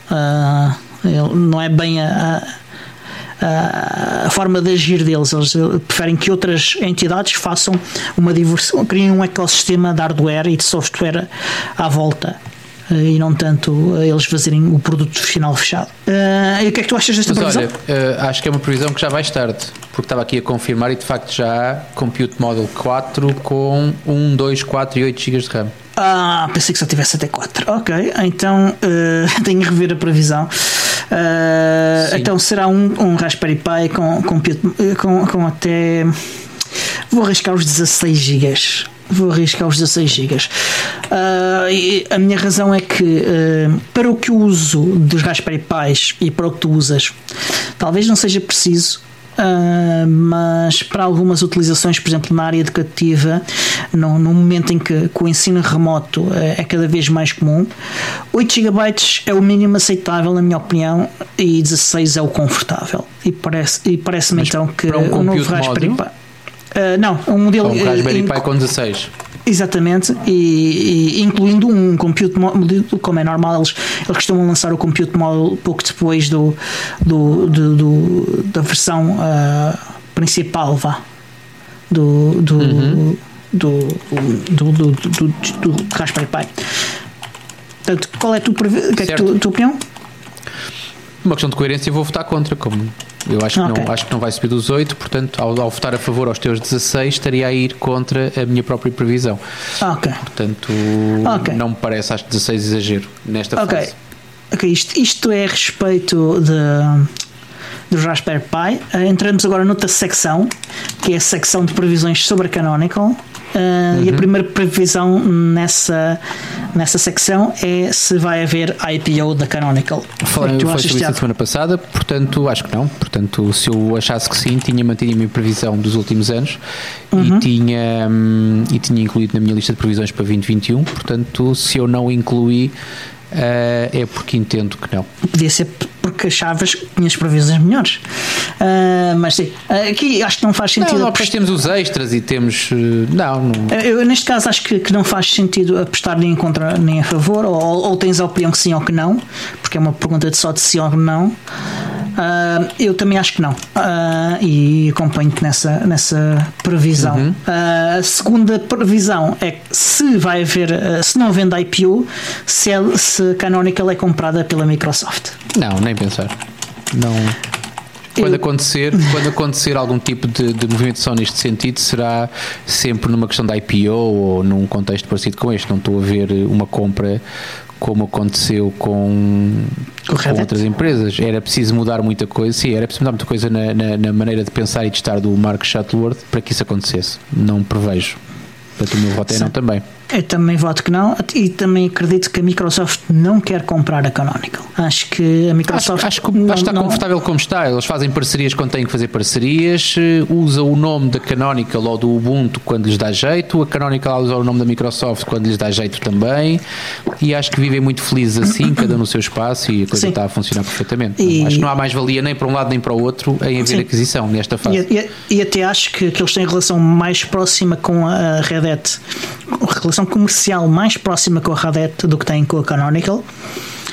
Não é bem a, a a forma de agir deles. Eles preferem que outras entidades façam uma diversão, criem um ecossistema de hardware e de software à volta e não tanto eles fazerem o produto final fechado. Uh, e o que é que tu achas desta Mas previsão? Olha, uh, acho que é uma previsão que já vais tarde, porque estava aqui a confirmar e de facto já há Compute Model 4 com 1, 2, 4 e 8 GB de RAM. Ah, pensei que só tivesse até 4. Ok, então uh, [laughs] tenho que rever a previsão. Uh, então será um, um Raspberry Pi com, com, com, com até. Vou arriscar os 16 GB. Vou arriscar os 16 GB. Uh, a minha razão é que, uh, para o que eu uso dos Raspberry Pis e para o que tu usas, talvez não seja preciso Uh, mas para algumas utilizações, por exemplo, na área educativa, no, no momento em que, que, o ensino remoto é, é cada vez mais comum, 8 GB é o mínimo aceitável, na minha opinião, e 16 é o confortável. E parece-me e parece então que um o novo Raspberry Pi. Uh, não, um modelo. Um Raspberry Pi com 16. Exatamente, e, e, incluindo um compute model, como é normal, eles, eles costumam lançar o compute model pouco depois do, do, do, do da versão uh, principal, vá, do, do, uhum. do, do, do, do, do, do Raspberry Pi. Portanto, qual é a tua, que é que tu, tua opinião? Uma questão de coerência, vou votar contra, como eu acho que, okay. não, acho que não vai subir dos 8, portanto, ao, ao, votar a favor aos teus 16, estaria a ir contra a minha própria previsão. Ok. Portanto, okay. não me parece, acho 16 exagero nesta okay. fase. Ok, isto, isto é a respeito de, do Raspberry Pi. Uh, entramos agora noutra secção, que é a secção de previsões sobre a Canonical. Uh, uhum. E a uhum. primeira previsão nessa, nessa secção é se vai haver IPO da Canonical. Falei, é foi sobre isso a semana passada, portanto, acho que não. Portanto, se eu achasse que sim, tinha mantido a minha previsão dos últimos anos uhum. e, tinha, hum, e tinha incluído na minha lista de previsões para 2021. Portanto, se eu não incluí é porque entendo que não. Podia ser porque achavas que tinhas previsões melhores. Uh, mas sim, aqui acho que não faz sentido. Não, depois temos os extras e temos. Não, não. Eu, neste caso, acho que, que não faz sentido apostar nem contra nem a favor, ou, ou tens a opinião que sim ou que não, porque é uma pergunta de só de sim ou não. Uh, eu também acho que não. Uh, e acompanho-te nessa, nessa previsão. Uhum. Uh, a segunda previsão é se vai haver, se não vende IPO, se, é, se Canonical é comprada pela Microsoft. Não, nem pensar. Não. Quando acontecer, quando acontecer algum tipo de, de movimentação neste sentido, será sempre numa questão da IPO ou num contexto parecido com este. Não estou a ver uma compra como aconteceu com, com outras empresas. Era preciso mudar muita coisa, sim, era preciso mudar muita coisa na, na, na maneira de pensar e de estar do Mark Shuttleworth para que isso acontecesse. Não prevejo. Portanto, o meu voto é não também. Eu também voto que não e também acredito que a Microsoft não quer comprar a Canonical. Acho que a Microsoft. Acho, acho que não, está não... confortável como está. Eles fazem parcerias quando têm que fazer parcerias, eh, usa o nome da Canonical ou do Ubuntu quando lhes dá jeito, a Canonical usa o nome da Microsoft quando lhes dá jeito também. E acho que vivem muito felizes assim, cada no seu espaço e a coisa Sim. está a funcionar perfeitamente. E... Acho que não há mais valia nem para um lado nem para o outro em haver Sim. aquisição nesta fase. E, e, e, até acho que, que eles têm relação mais próxima com a Red Hat, relação comercial mais próxima com a Red Hat do que têm com a Canonical.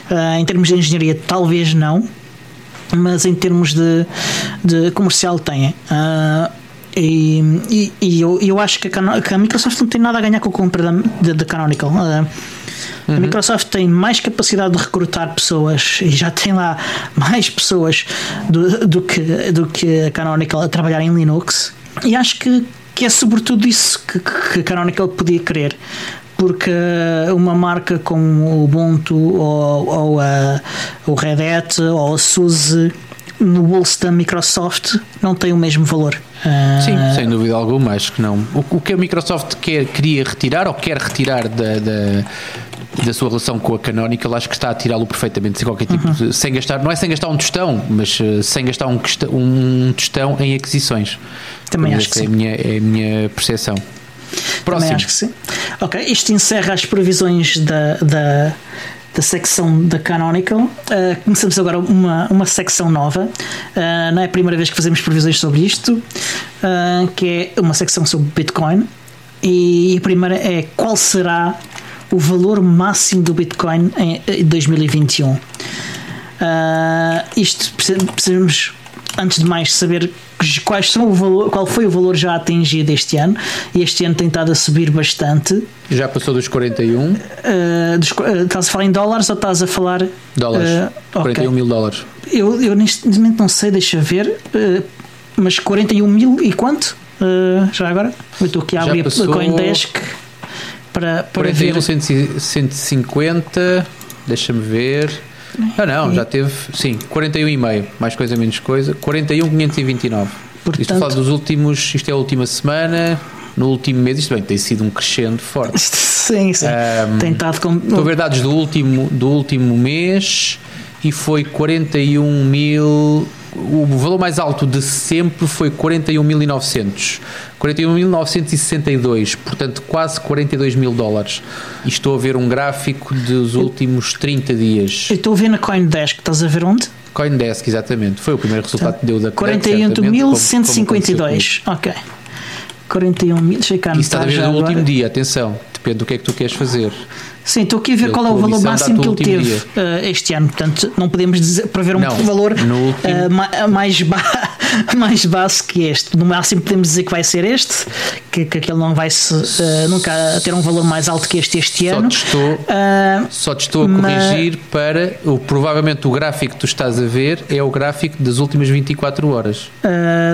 Uh, em termos de engenharia, talvez não, mas em termos de, de comercial, têm. Uh, e, e, e eu, eu acho que a, que a, Microsoft não tem nada a ganhar com a compra da, Canonical. Uh, Uhum. A Microsoft tem mais capacidade de recrutar pessoas e já tem lá mais pessoas do, do, que, do que a Canonical a trabalhar em Linux. E acho que, que é sobretudo isso que, que a Canonical podia querer porque uma marca como o Ubuntu ou, ou a, o Red Hat ou a SUSE no bolso da Microsoft não tem o mesmo valor. Sim, uh, sem dúvida alguma, acho que não. O, o que a Microsoft quer, queria retirar ou quer retirar da, da da sua relação com a Canonical, acho que está a tirá-lo perfeitamente sem qualquer tipo uhum. de, sem gastar, não é sem gastar um tostão, mas uh, sem gastar um, um tostão em aquisições. Também acho que é sim. A minha, é a minha percepção. Próximo. Também acho que sim. Ok, isto encerra as previsões da, da, da secção da Canonical. Uh, começamos agora uma, uma secção nova. Uh, não é a primeira vez que fazemos previsões sobre isto, uh, que é uma secção sobre Bitcoin. E a primeira é qual será o valor máximo do Bitcoin em 2021. isto precisamos, antes de mais, saber quais são o valor, qual foi o valor já atingido este ano. E este ano tem estado a subir bastante. Já passou dos 41? Uh, dos, uh, estás a falar em dólares ou estás a falar. Dólares. Uh, 41 okay. mil dólares. Eu, eu neste momento não sei, deixa ver. Uh, mas 41 mil e quanto? Já agora? Eu estou aqui a abrir passou... a Coindesk para, para 41, ver. 150. Deixa-me ver. Ah, não, já teve, sim, 41,5, mais coisa menos coisa, 41,529. Portanto, isto fala dos últimos, isto é a última semana, no último mês, isto bem, tem sido um crescendo forte. Sim, sim. Um, tem estado com. Estou a ver dados do último, do último mês e foi 41 mil o valor mais alto de sempre foi 41.900. 41.962, portanto quase 42 mil dólares. E estou a ver um gráfico dos últimos 30 dias. Eu estou a ver na Coindesk, estás a ver onde? Coindesk, exatamente. Foi o primeiro resultado que deu da 41.152. Ok. 41 mil, deixa cá Isso está a ver no último dia, atenção. Depende do que é que tu queres fazer. Sim, estou aqui a ver qual é o valor máximo que ele teve uh, este ano. Portanto, não podemos dizer, prever um não, valor uh, mais, ba [laughs] mais baixo que este. No máximo podemos dizer que vai ser este, que, que aquele não vai se, uh, nunca ter um valor mais alto que este este só ano. Te estou, só te estou a corrigir mas... para o, provavelmente o gráfico que tu estás a ver é o gráfico das últimas 24 horas.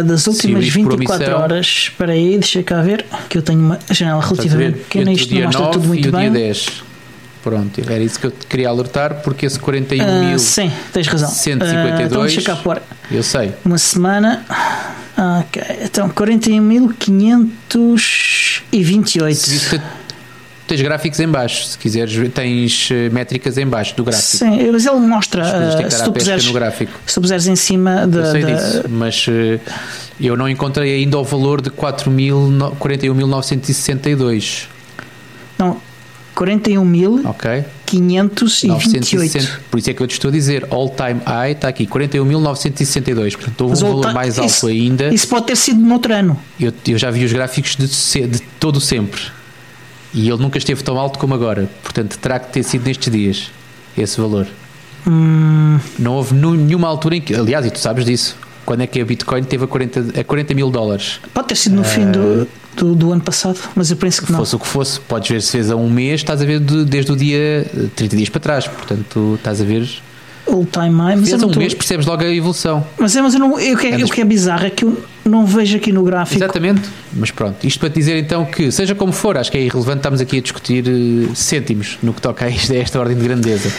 das últimas 24 horas, espera aí, deixa cá ver, que eu tenho uma janela relativamente pequena, isto não mostra tudo muito bem. 10. Pronto, era isso que eu queria alertar, porque esse 41 uh, mil. Sim, tens razão. 152. Uh, então deixa cá pôr. Eu sei. Uma semana. Ok, então 41.528. Tens gráficos em baixo, se quiseres, tens eh, métricas em baixo do gráfico. Sim, mas ele mostra. Uh, se, tu puseres, no gráfico. se tu puseres em cima da. Eu sei disso, mas uh, eu não encontrei ainda o valor de 41.962. Não, 41 mil okay. 528. Por isso é que eu te estou a dizer, all time high está aqui, 41.962. Portanto, houve um valor mais alto isso, ainda. Isso pode ter sido no outro ano. Eu, eu já vi os gráficos de, de todo sempre. E ele nunca esteve tão alto como agora. Portanto, terá que ter sido nestes dias esse valor. Hum, Não houve nenhuma altura em que, aliás, e tu sabes disso, quando é que a Bitcoin teve a 40, a 40 mil dólares? pode ter sido no fim do, do, do ano passado, mas eu penso que não. Fosse o que fosse, podes ver se fez a um mês, estás a ver de- desde o dia eh, 30 dias para trás, portanto estás a ver. All time high, mas Fez não um mês, percebes logo a evolução. Mas, é, mas eu não, eu, que, o que é bizarro é que eu não vejo aqui no gráfico. Exatamente, mas pronto, isto para te dizer então que, seja como for, acho que é irrelevante, estamos aqui a discutir eh, cêntimos no que toca a esta, a esta ordem de grandeza.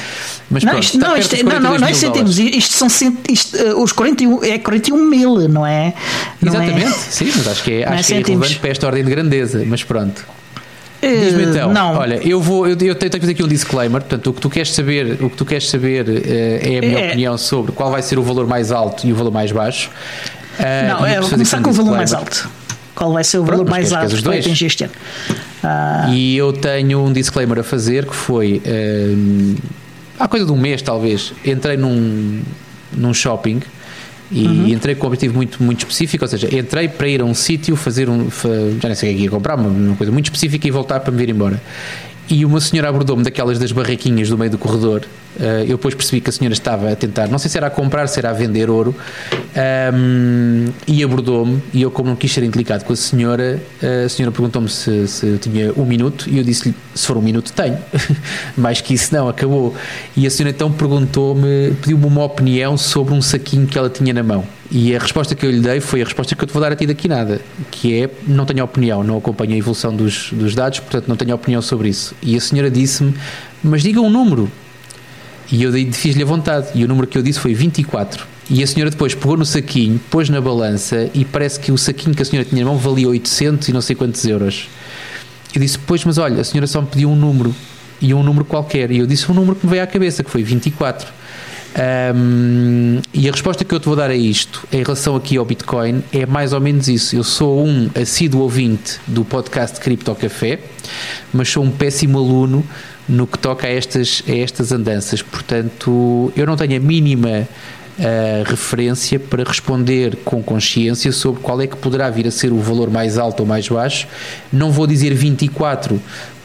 Mas Não, pronto, isto, não, isto, não, não, não é 42 mil centimos, dólares. isto são cent, isto, eh, os 41, é 41 mil, não é? Não é- Exatamente, sim, mas acho que é, Não é acho que é cêntimos. irrelevante para esta ordem de grandeza, mas pronto. Eh, Diz-me então, não, olha, eu vou, eu, eu tenho que fazer aqui um disclaimer, portanto, o que tu queres saber, o que tu queres saber eh, é a minha É. opinião sobre qual vai ser o valor mais alto e o valor mais baixo. Ah, não, é, vou começar aqui com um o valor mais alto. Qual vai ser o Pronto, valor mais alto que vai dois? atingir este ano? Ah, E eu tenho um disclaimer a fazer que foi hum, há coisa de um mês talvez. Entrei num, num shopping e Uhum. entrei com um objetivo muito, muito específico, ou seja, entrei para ir a um sítio fazer um. já nem sei o que é ia comprar, uma, uma coisa muito específica e voltar para me vir embora. E uma senhora abordou-me daquelas das barraquinhas do meio do corredor. Uh, eu depois percebi que a senhora estava a tentar, não sei se era a comprar, se era a vender ouro, um, e abordou-me. E eu, como não quis ser indelicado com a senhora, uh, a senhora perguntou-me se, se eu tinha um minuto. E eu disse-lhe: se for um minuto, tenho. [laughs] Mais que isso, não, acabou. E a senhora então perguntou-me, pediu-me uma opinião sobre um saquinho que ela tinha na mão. E a resposta que eu lhe dei foi a resposta que eu te vou dar a ti daqui nada, que é não tenho opinião, não acompanho a evolução dos, dos dados, portanto não tenho opinião sobre isso. E a senhora disse-me, mas diga um número. E eu dei- fiz-lhe a vontade, e o número que eu disse foi 24. E a senhora depois pegou no saquinho, pôs na balança, e parece que o saquinho que a senhora tinha na mão valia 800 e não sei quantos euros. Eu disse, pois, mas olha, a senhora só me pediu um número, e um número qualquer. E eu disse um número que me veio à cabeça, que foi 24. Ahm, e a resposta que eu te vou dar a isto, em relação aqui ao Bitcoin, é mais ou menos isso. Eu sou um assíduo ouvinte do podcast Cripto Café, mas sou um péssimo aluno no que toca a estas, a estas andanças. Portanto, eu não tenho a mínima ah, referência para responder com consciência sobre qual é que poderá vir a ser o valor mais alto ou mais baixo. Não vou dizer 24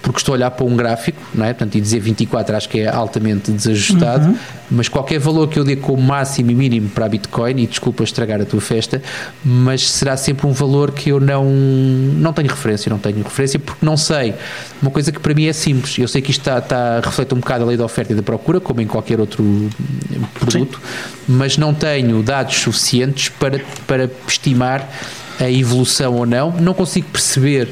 porque estou a olhar para um gráfico, não é? Portanto, e dizer 24 acho que é altamente desajustado, mas qualquer valor que eu dê como máximo e mínimo para a Bitcoin, e desculpa estragar a tua festa, mas será sempre um valor que eu não, não tenho referência, não tenho referência porque não sei. Uma coisa que para mim é simples, eu sei que isto está, está reflete um bocado a lei da oferta e da procura, como em qualquer outro produto, mas não tenho dados suficientes para, para estimar a evolução ou não, não consigo perceber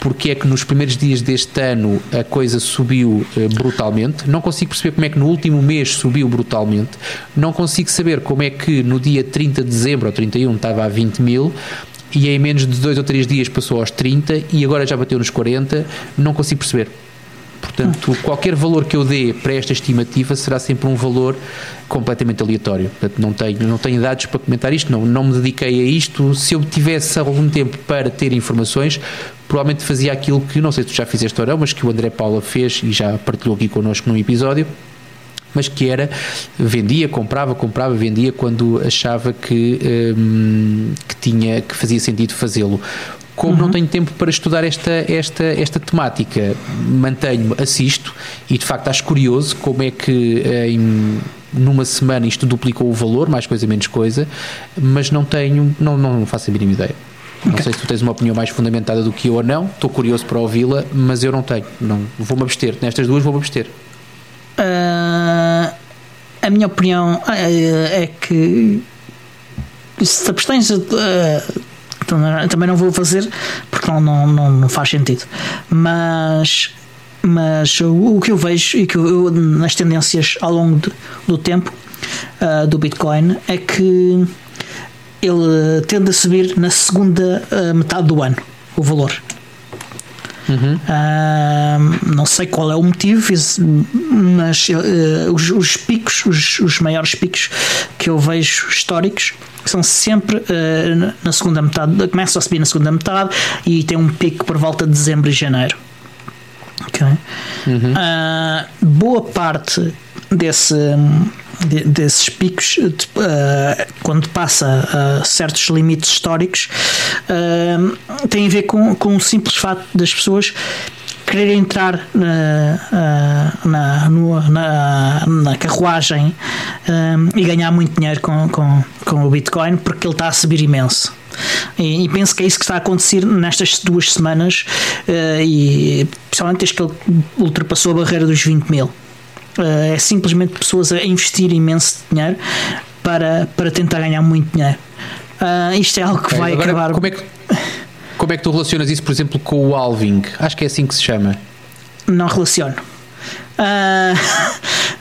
porque é que nos primeiros dias deste ano a coisa subiu eh, brutalmente. Não consigo perceber como é que no último mês subiu brutalmente. Não consigo saber como é que no dia 30 de dezembro ou 31 estava a 20 mil e em menos de dois ou três dias passou aos 30 e agora já bateu nos 40. Não consigo perceber. Portanto, qualquer valor que eu dê para esta estimativa será sempre um valor completamente aleatório. Portanto, não tenho, não tenho dados para comentar isto, não, não me dediquei a isto. Se eu tivesse algum tempo para ter informações, provavelmente fazia aquilo que, não sei se tu já fizeste ou não, mas que o André Paula fez e já partilhou aqui connosco num episódio, mas que era vendia, comprava, comprava, vendia quando achava que, hum, que tinha que fazia sentido fazê-lo. Como não tenho tempo para estudar esta, esta, esta temática, mantenho-me, assisto e de facto acho curioso como é que em, numa semana isto duplicou o valor, mais coisa, menos coisa, mas não tenho, não, não faço a mínima ideia. Não sei se tu tens uma opinião mais fundamentada do que eu ou não, estou curioso para ouvi-la, mas eu não tenho. Não, vou-me abster. Nestas duas vou-me abster. Ah, a minha opinião é, é que se te abstens, ah, também não vou fazer porque não, não, não, não faz sentido. Mas, mas o, o que eu vejo e que eu, nas tendências ao longo de- do tempo ah, do Bitcoin é que ele tende a subir na segunda ah, metade do ano o valor. Ah, não sei qual é o motivo, mas os, os picos, os, os maiores picos que eu vejo históricos são sempre eh, na- segunda metade, começam a subir na segunda metade e tem um pico por volta de dezembro e janeiro. Ok? Ah, boa parte desse, de- desses picos, de- ah, quando passa a certos limites históricos, ah, tem a ver com, com o simples facto das pessoas querer entrar na, na, na, na carruagem um, e ganhar muito dinheiro com, com, com o Bitcoin porque ele está a subir imenso. E, e, penso que é isso que está a acontecer nestas duas semanas, uh, e principalmente desde que ele ultrapassou a barreira dos 20 mil. Uh, é simplesmente pessoas a investir imenso dinheiro para, para tentar ganhar muito dinheiro. Uh, isto é algo que vai Agora, acabar. Como é que, [laughs] como é que tu relacionas isso, por exemplo, com o alving? Acho que é assim que se chama. Não relaciono. Uh,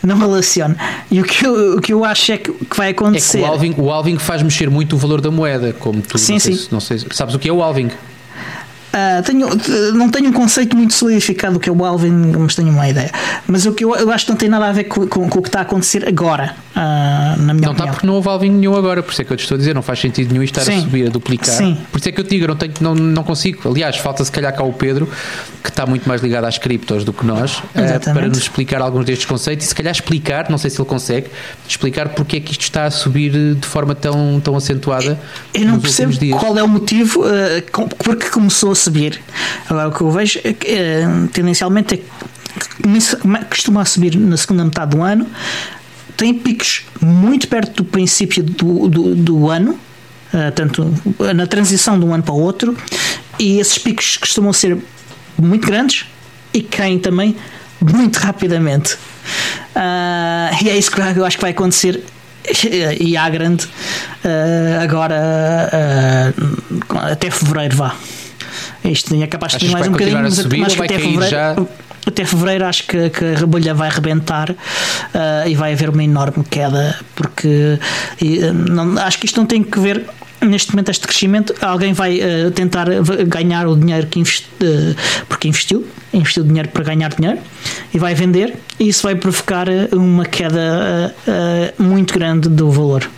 [laughs] não relaciono. E o que, eu, o que eu acho é que, que vai acontecer. É que o, alving, o alving faz mexer muito o valor da moeda, como tu sim, não, sim. Sei, não sei. Sabes o que é o alving? Uh, tenho, não tenho um conceito muito solidificado do que é o Alvin, mas tenho uma ideia. Mas o que eu, eu acho que não tem nada a ver com, com, com o que está a acontecer agora, uh, na minha Não está porque não houve Alvin nenhum agora, por isso é que eu te estou a dizer, não faz sentido nenhum estar Sim. a subir, a duplicar. Sim. Por isso é que eu te digo, eu não, tenho, não, não consigo. Aliás, falta se calhar cá o Pedro, que está muito mais ligado às criptos do que nós, uh, para nos explicar alguns destes conceitos e se calhar explicar, não sei se ele consegue, explicar porque é que isto está a subir de forma tão, tão acentuada. Eu não nos percebo qual é o motivo porque começou a subir. Agora, o que eu vejo é que, uh, tendencialmente é que costuma subir na segunda metade do ano, tem picos muito perto do princípio do, do, do ano, uh, tanto na transição de um ano para o outro, e esses picos costumam ser muito grandes e caem também muito rapidamente. Ah, e é isso que eu acho que vai acontecer e à grande ah, agora ah, até fevereiro vá. Isto é capaz de ter mais um bocadinho, mas subir acho que até fevereiro, já? até fevereiro acho que, que a rebolha vai rebentar ah, e vai haver uma enorme queda porque e, ah, não- acho que isto não tem que ver neste momento este crescimento alguém vai ah, tentar ganhar o dinheiro que investe, ah, porque investiu investiu dinheiro para ganhar dinheiro e vai vender e isso vai provocar uma queda ah, muito grande do valor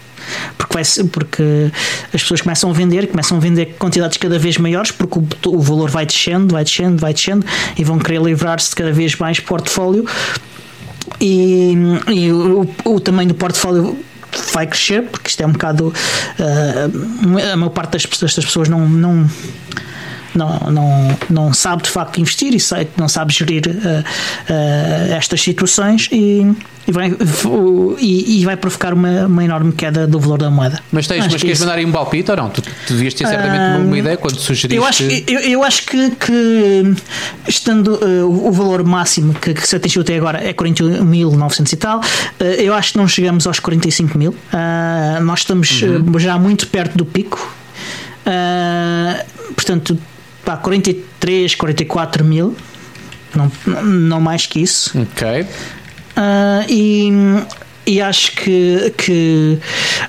porque, vai porque as pessoas começam a vender, começam a vender quantidades cada vez maiores, porque o, o valor vai descendo, vai descendo, vai descendo, e vão querer livrar-se de cada vez mais portfólio. E, e o, o tamanho do portfólio vai crescer, porque isto é um bocado. ah, a maior parte das, pessoas- das pessoas não. não não, não, não sabe de facto investir e não sabe gerir ah, ah, estas situações e, e, vai, e, e vai provocar uma, uma enorme queda do valor da moeda. Mas, tens, Acho mas que queres isso- mandar aí um palpite ou não? Tu, tu devias ter certamente uma, uma ideia quando sugeriste. eu acho, eu, eu acho que, que estando uh, o valor máximo que, que se atingiu até agora é 41.900 e tal, uh, eu acho que não chegamos aos 45 mil. Uh, nós estamos uh, já muito perto do pico. Uh, portanto, pá, 43, 44 mil. Não, não mais que isso. Ok. Ah, e, e acho que, que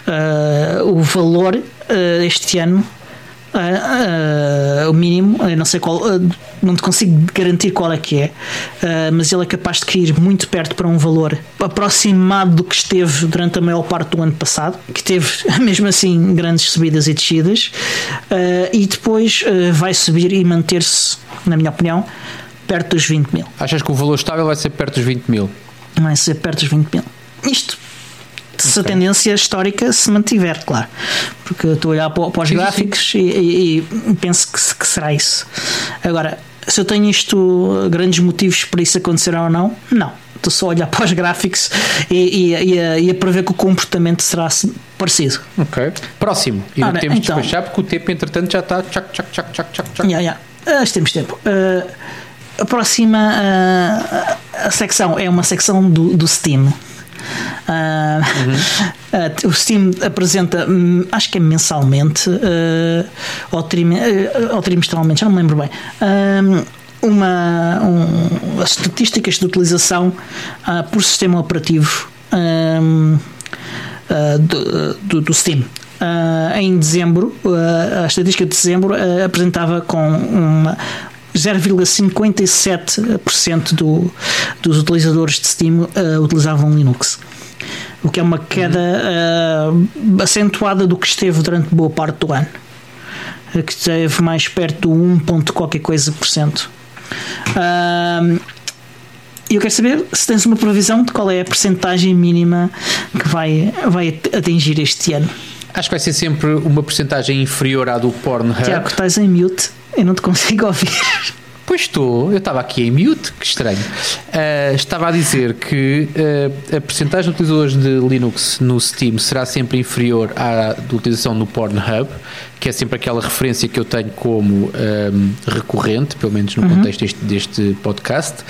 ah, o valor ah, este ano, ah, ah, o mínimo, eu não sei qual, ah, não te consigo garantir qual é que é, mas ele é capaz de cair muito perto para um valor aproximado do que esteve durante a maior parte do ano passado, que teve [laughs] mesmo assim grandes subidas e descidas, e depois vai subir e manter-se, na minha opinião, perto dos 20 mil Achas que o valor estável vai ser perto dos 20 mil? Vai ser perto dos 20 mil. Isto se a tendência histórica se mantiver, claro. Porque eu estou a olhar para, para os Sim, gráficos e, e- e penso que, que será isso. Agora, se eu tenho isto, grandes motivos para isso acontecer ou não, não. Estou só a olhar [laughs] para os gráficos e, e, a, a prever que o comportamento será se- parecido. Ok. Próximo. E Ora, temos de então. despachar porque o tempo, entretanto, já está. Tchac, tchac, tchac, tchac, tchac. Yeah, yeah. Ah, que temos tempo. Ah, a próxima ah, a secção é uma secção do, do Steam. Ah, [laughs] ah, o Steam apresenta, hum, acho que é mensalmente ah, ou, ah, ou trimestralmente, já não me lembro bem. uma, um, as estatísticas de utilização por sistema operativo do, do, do Steam. Em dezembro, a estatística de dezembro apresentava com uma 0,57% do, dos utilizadores de Steam ah, utilizavam Linux. O que é uma queda ah, acentuada do que esteve durante boa parte do ano. Ah, Que esteve mais perto do 1 ponto qualquer coisa por cento. E eu quero saber se tens uma previsão de qual é a percentagem mínima que vai, vai atingir este ano. Acho que vai ser sempre uma porcentagem inferior à do Pornhub. Tiago, estás em mute, eu não te consigo [laughs] ouvir. Pois estou, eu estava aqui em mute, que estranho. Uh, estava a dizer que uh, a percentagem de utilizadores de Linux no Steam será sempre inferior à de utilização no Pornhub, que é sempre aquela referência que eu tenho como um, recorrente, pelo menos no uhum. contexto deste, deste podcast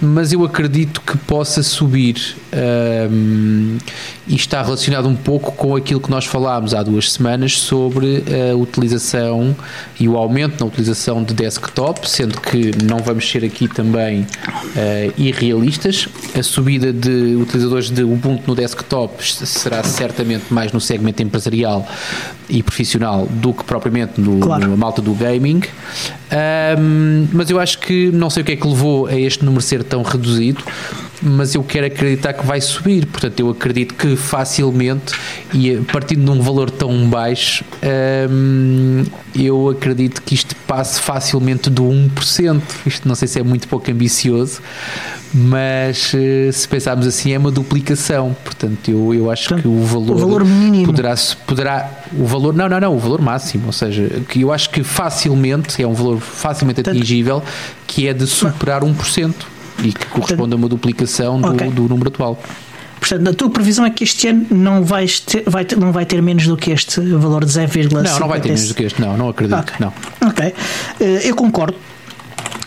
mas eu acredito que possa subir um, e está relacionado um pouco com aquilo que nós falámos há duas semanas sobre a utilização e o aumento na utilização de desktop, sendo que não vamos ser aqui também uh, irrealistas. A subida de utilizadores de Ubuntu no desktop será certamente mais no segmento empresarial e profissional do que propriamente no, claro. no malta do gaming. Um, mas eu acho que não sei o que é que levou a este número ser tão reduzido, mas eu quero acreditar que vai subir. Portanto, eu acredito que facilmente, e partindo de um valor tão baixo, hum, eu acredito que isto passe facilmente do 1%. Isto não sei se é muito pouco ambicioso, mas eh, se pensarmos assim, é uma duplicação. Portanto, eu, eu acho Portanto, que o valor, o valor mínimo poderá, poderá. O valor. Não, não, não, o valor máximo. Ou seja, que eu acho que facilmente, é um valor facilmente atingível, que é de superar 1% e que corresponde a uma duplicação do, okay. do número atual. Portanto, a tua previsão é que este ano não, vais ter, vai ter, não vai ter menos do que este valor de 0,5%? Não, não vai ter menos do que este, não, não acredito. Okay. Não. Ok, eh, eu concordo.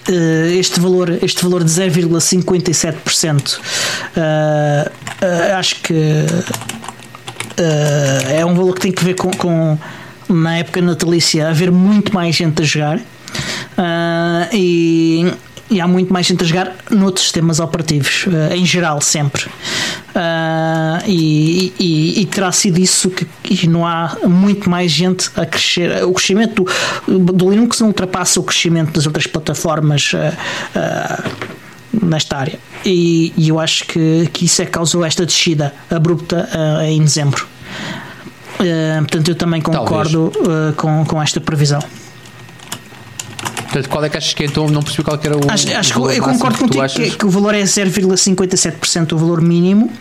Eh, este valor, este valor de 0,57% uh, uh, acho que uh, é um valor que tem que ver com, com na época natalícia haver muito mais gente a jogar uh, e e há muito mais gente a jogar noutros sistemas operativos, uh, em geral, sempre. Uh, e, e, e, terá sido isso que, que, não há muito mais gente a crescer. O crescimento do, do Linux não ultrapassa o crescimento das outras plataformas. Uh, nesta área e, e, eu acho que, que isso é que causou esta descida abrupta em dezembro. portanto, eu também concordo com, com esta previsão. Portanto, qual é que achas que é então? Não percebi qual é era o. Acho, acho que eu concordo que contigo que, que, o valor é 0,57% o valor mínimo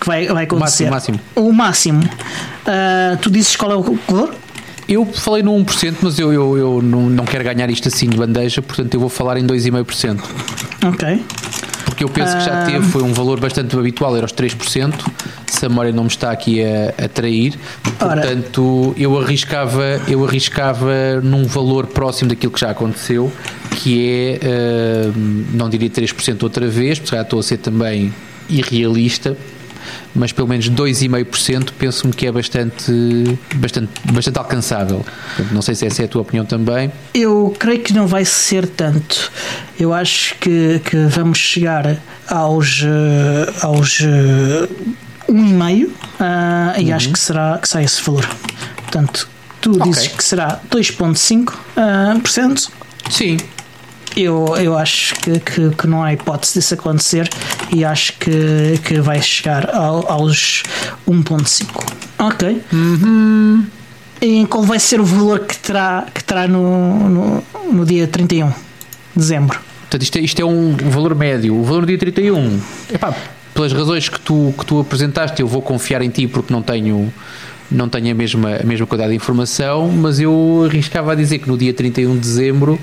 que vai, vai acontecer. O máximo. O máximo. Uh, tu dizes qual é o valor? Eu falei no 1%, mas eu, eu, eu não, não quero ganhar isto assim de bandeja, portanto eu vou falar em 2,5%. Ok. Porque eu penso que já teve, foi um valor bastante habitual, era os 3%, se a memória não me está aqui a, a trair. Portanto, eu arriscava, eu arriscava num valor próximo daquilo que já aconteceu, que é, uh, não diria 3% outra vez, porque já estou a ser também irrealista, mas pelo menos 2,5% penso-me que é bastante, bastante, bastante alcançável. Não sei se essa é a tua opinião também. Eu creio que não vai ser tanto. Eu acho que, que vamos chegar aos, eh, aos 1,5% uh, e uhum. acho que será, que será esse valor. Portanto, tu okay. dizes que será 2,5%. Uh, Sim, eu, eu acho que, que, que, não há hipótese disso acontecer e acho que, que vai chegar ao, aos 1.5. Ok. Uhum. E qual vai ser o valor que terá, que terá no, no, no dia 31 de dezembro? Portanto, isto é, isto é um valor médio. O valor no dia 31, epá, pelas razões que tu, que tu apresentaste, eu vou confiar em ti porque não tenho não tenho a mesma, a mesma quantidade de informação, mas eu arriscava a dizer que no dia 31 de dezembro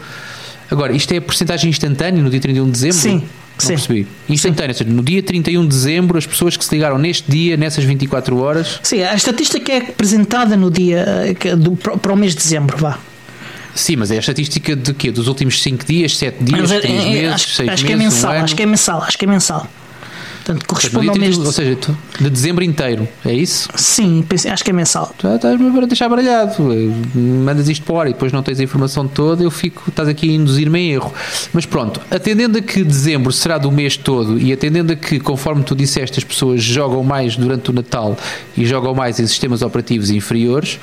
Agora, isto é a porcentagem instantânea no dia 31 de dezembro? Sim. Não Sim. percebi. Instantânea, seja, no dia 31 de dezembro, as pessoas que se ligaram neste dia, nessas 24 horas. Sim, a estatística é apresentada no dia eh, do, para o mês de dezembro, vá. Sim, mas é a estatística de quê? Dos últimos 5 dias, 7 dias, 3 é, é, meses, acho, 6 acho meses? Que é mensal, um acho que é mensal, acho que é mensal. Portanto, corresponde ao mês. Ou seja, de dezembro inteiro, é isso? Sim, acho que é mensal. Estás-me a deixar baralhado. Mandas isto para hora e depois não tens a informação toda, eu fico, estás aqui a induzir-me em erro. Mas pronto, atendendo a que dezembro será do mês todo e atendendo a que, conforme tu disseste, as pessoas jogam mais durante o Natal e jogam mais em sistemas operativos inferiores,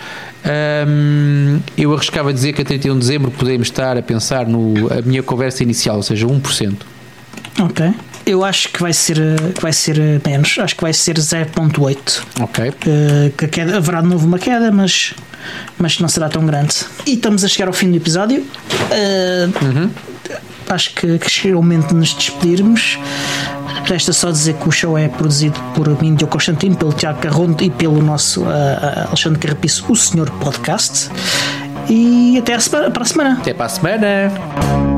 hum, eu arriscava dizer que a 31 de dezembro podemos estar a pensar no a minha conversa inicial, ou seja, 1%. Ok. Eu acho que vai ser, que vai ser menos, acho que vai ser 0.8. Ok. Uh, que queda, haverá de novo uma queda, mas, mas não será tão grande. E estamos a chegar ao fim do episódio. Uh, uhum. Acho que, que chegou o momento de nos despedirmos. Resta só dizer que o show é produzido por mim, Diogo Constantino, pelo Tiago Carrondo e pelo nosso uh, Alexandre Carrapiço, o Senhor Podcast. E até a, para a semana. Até para a semana.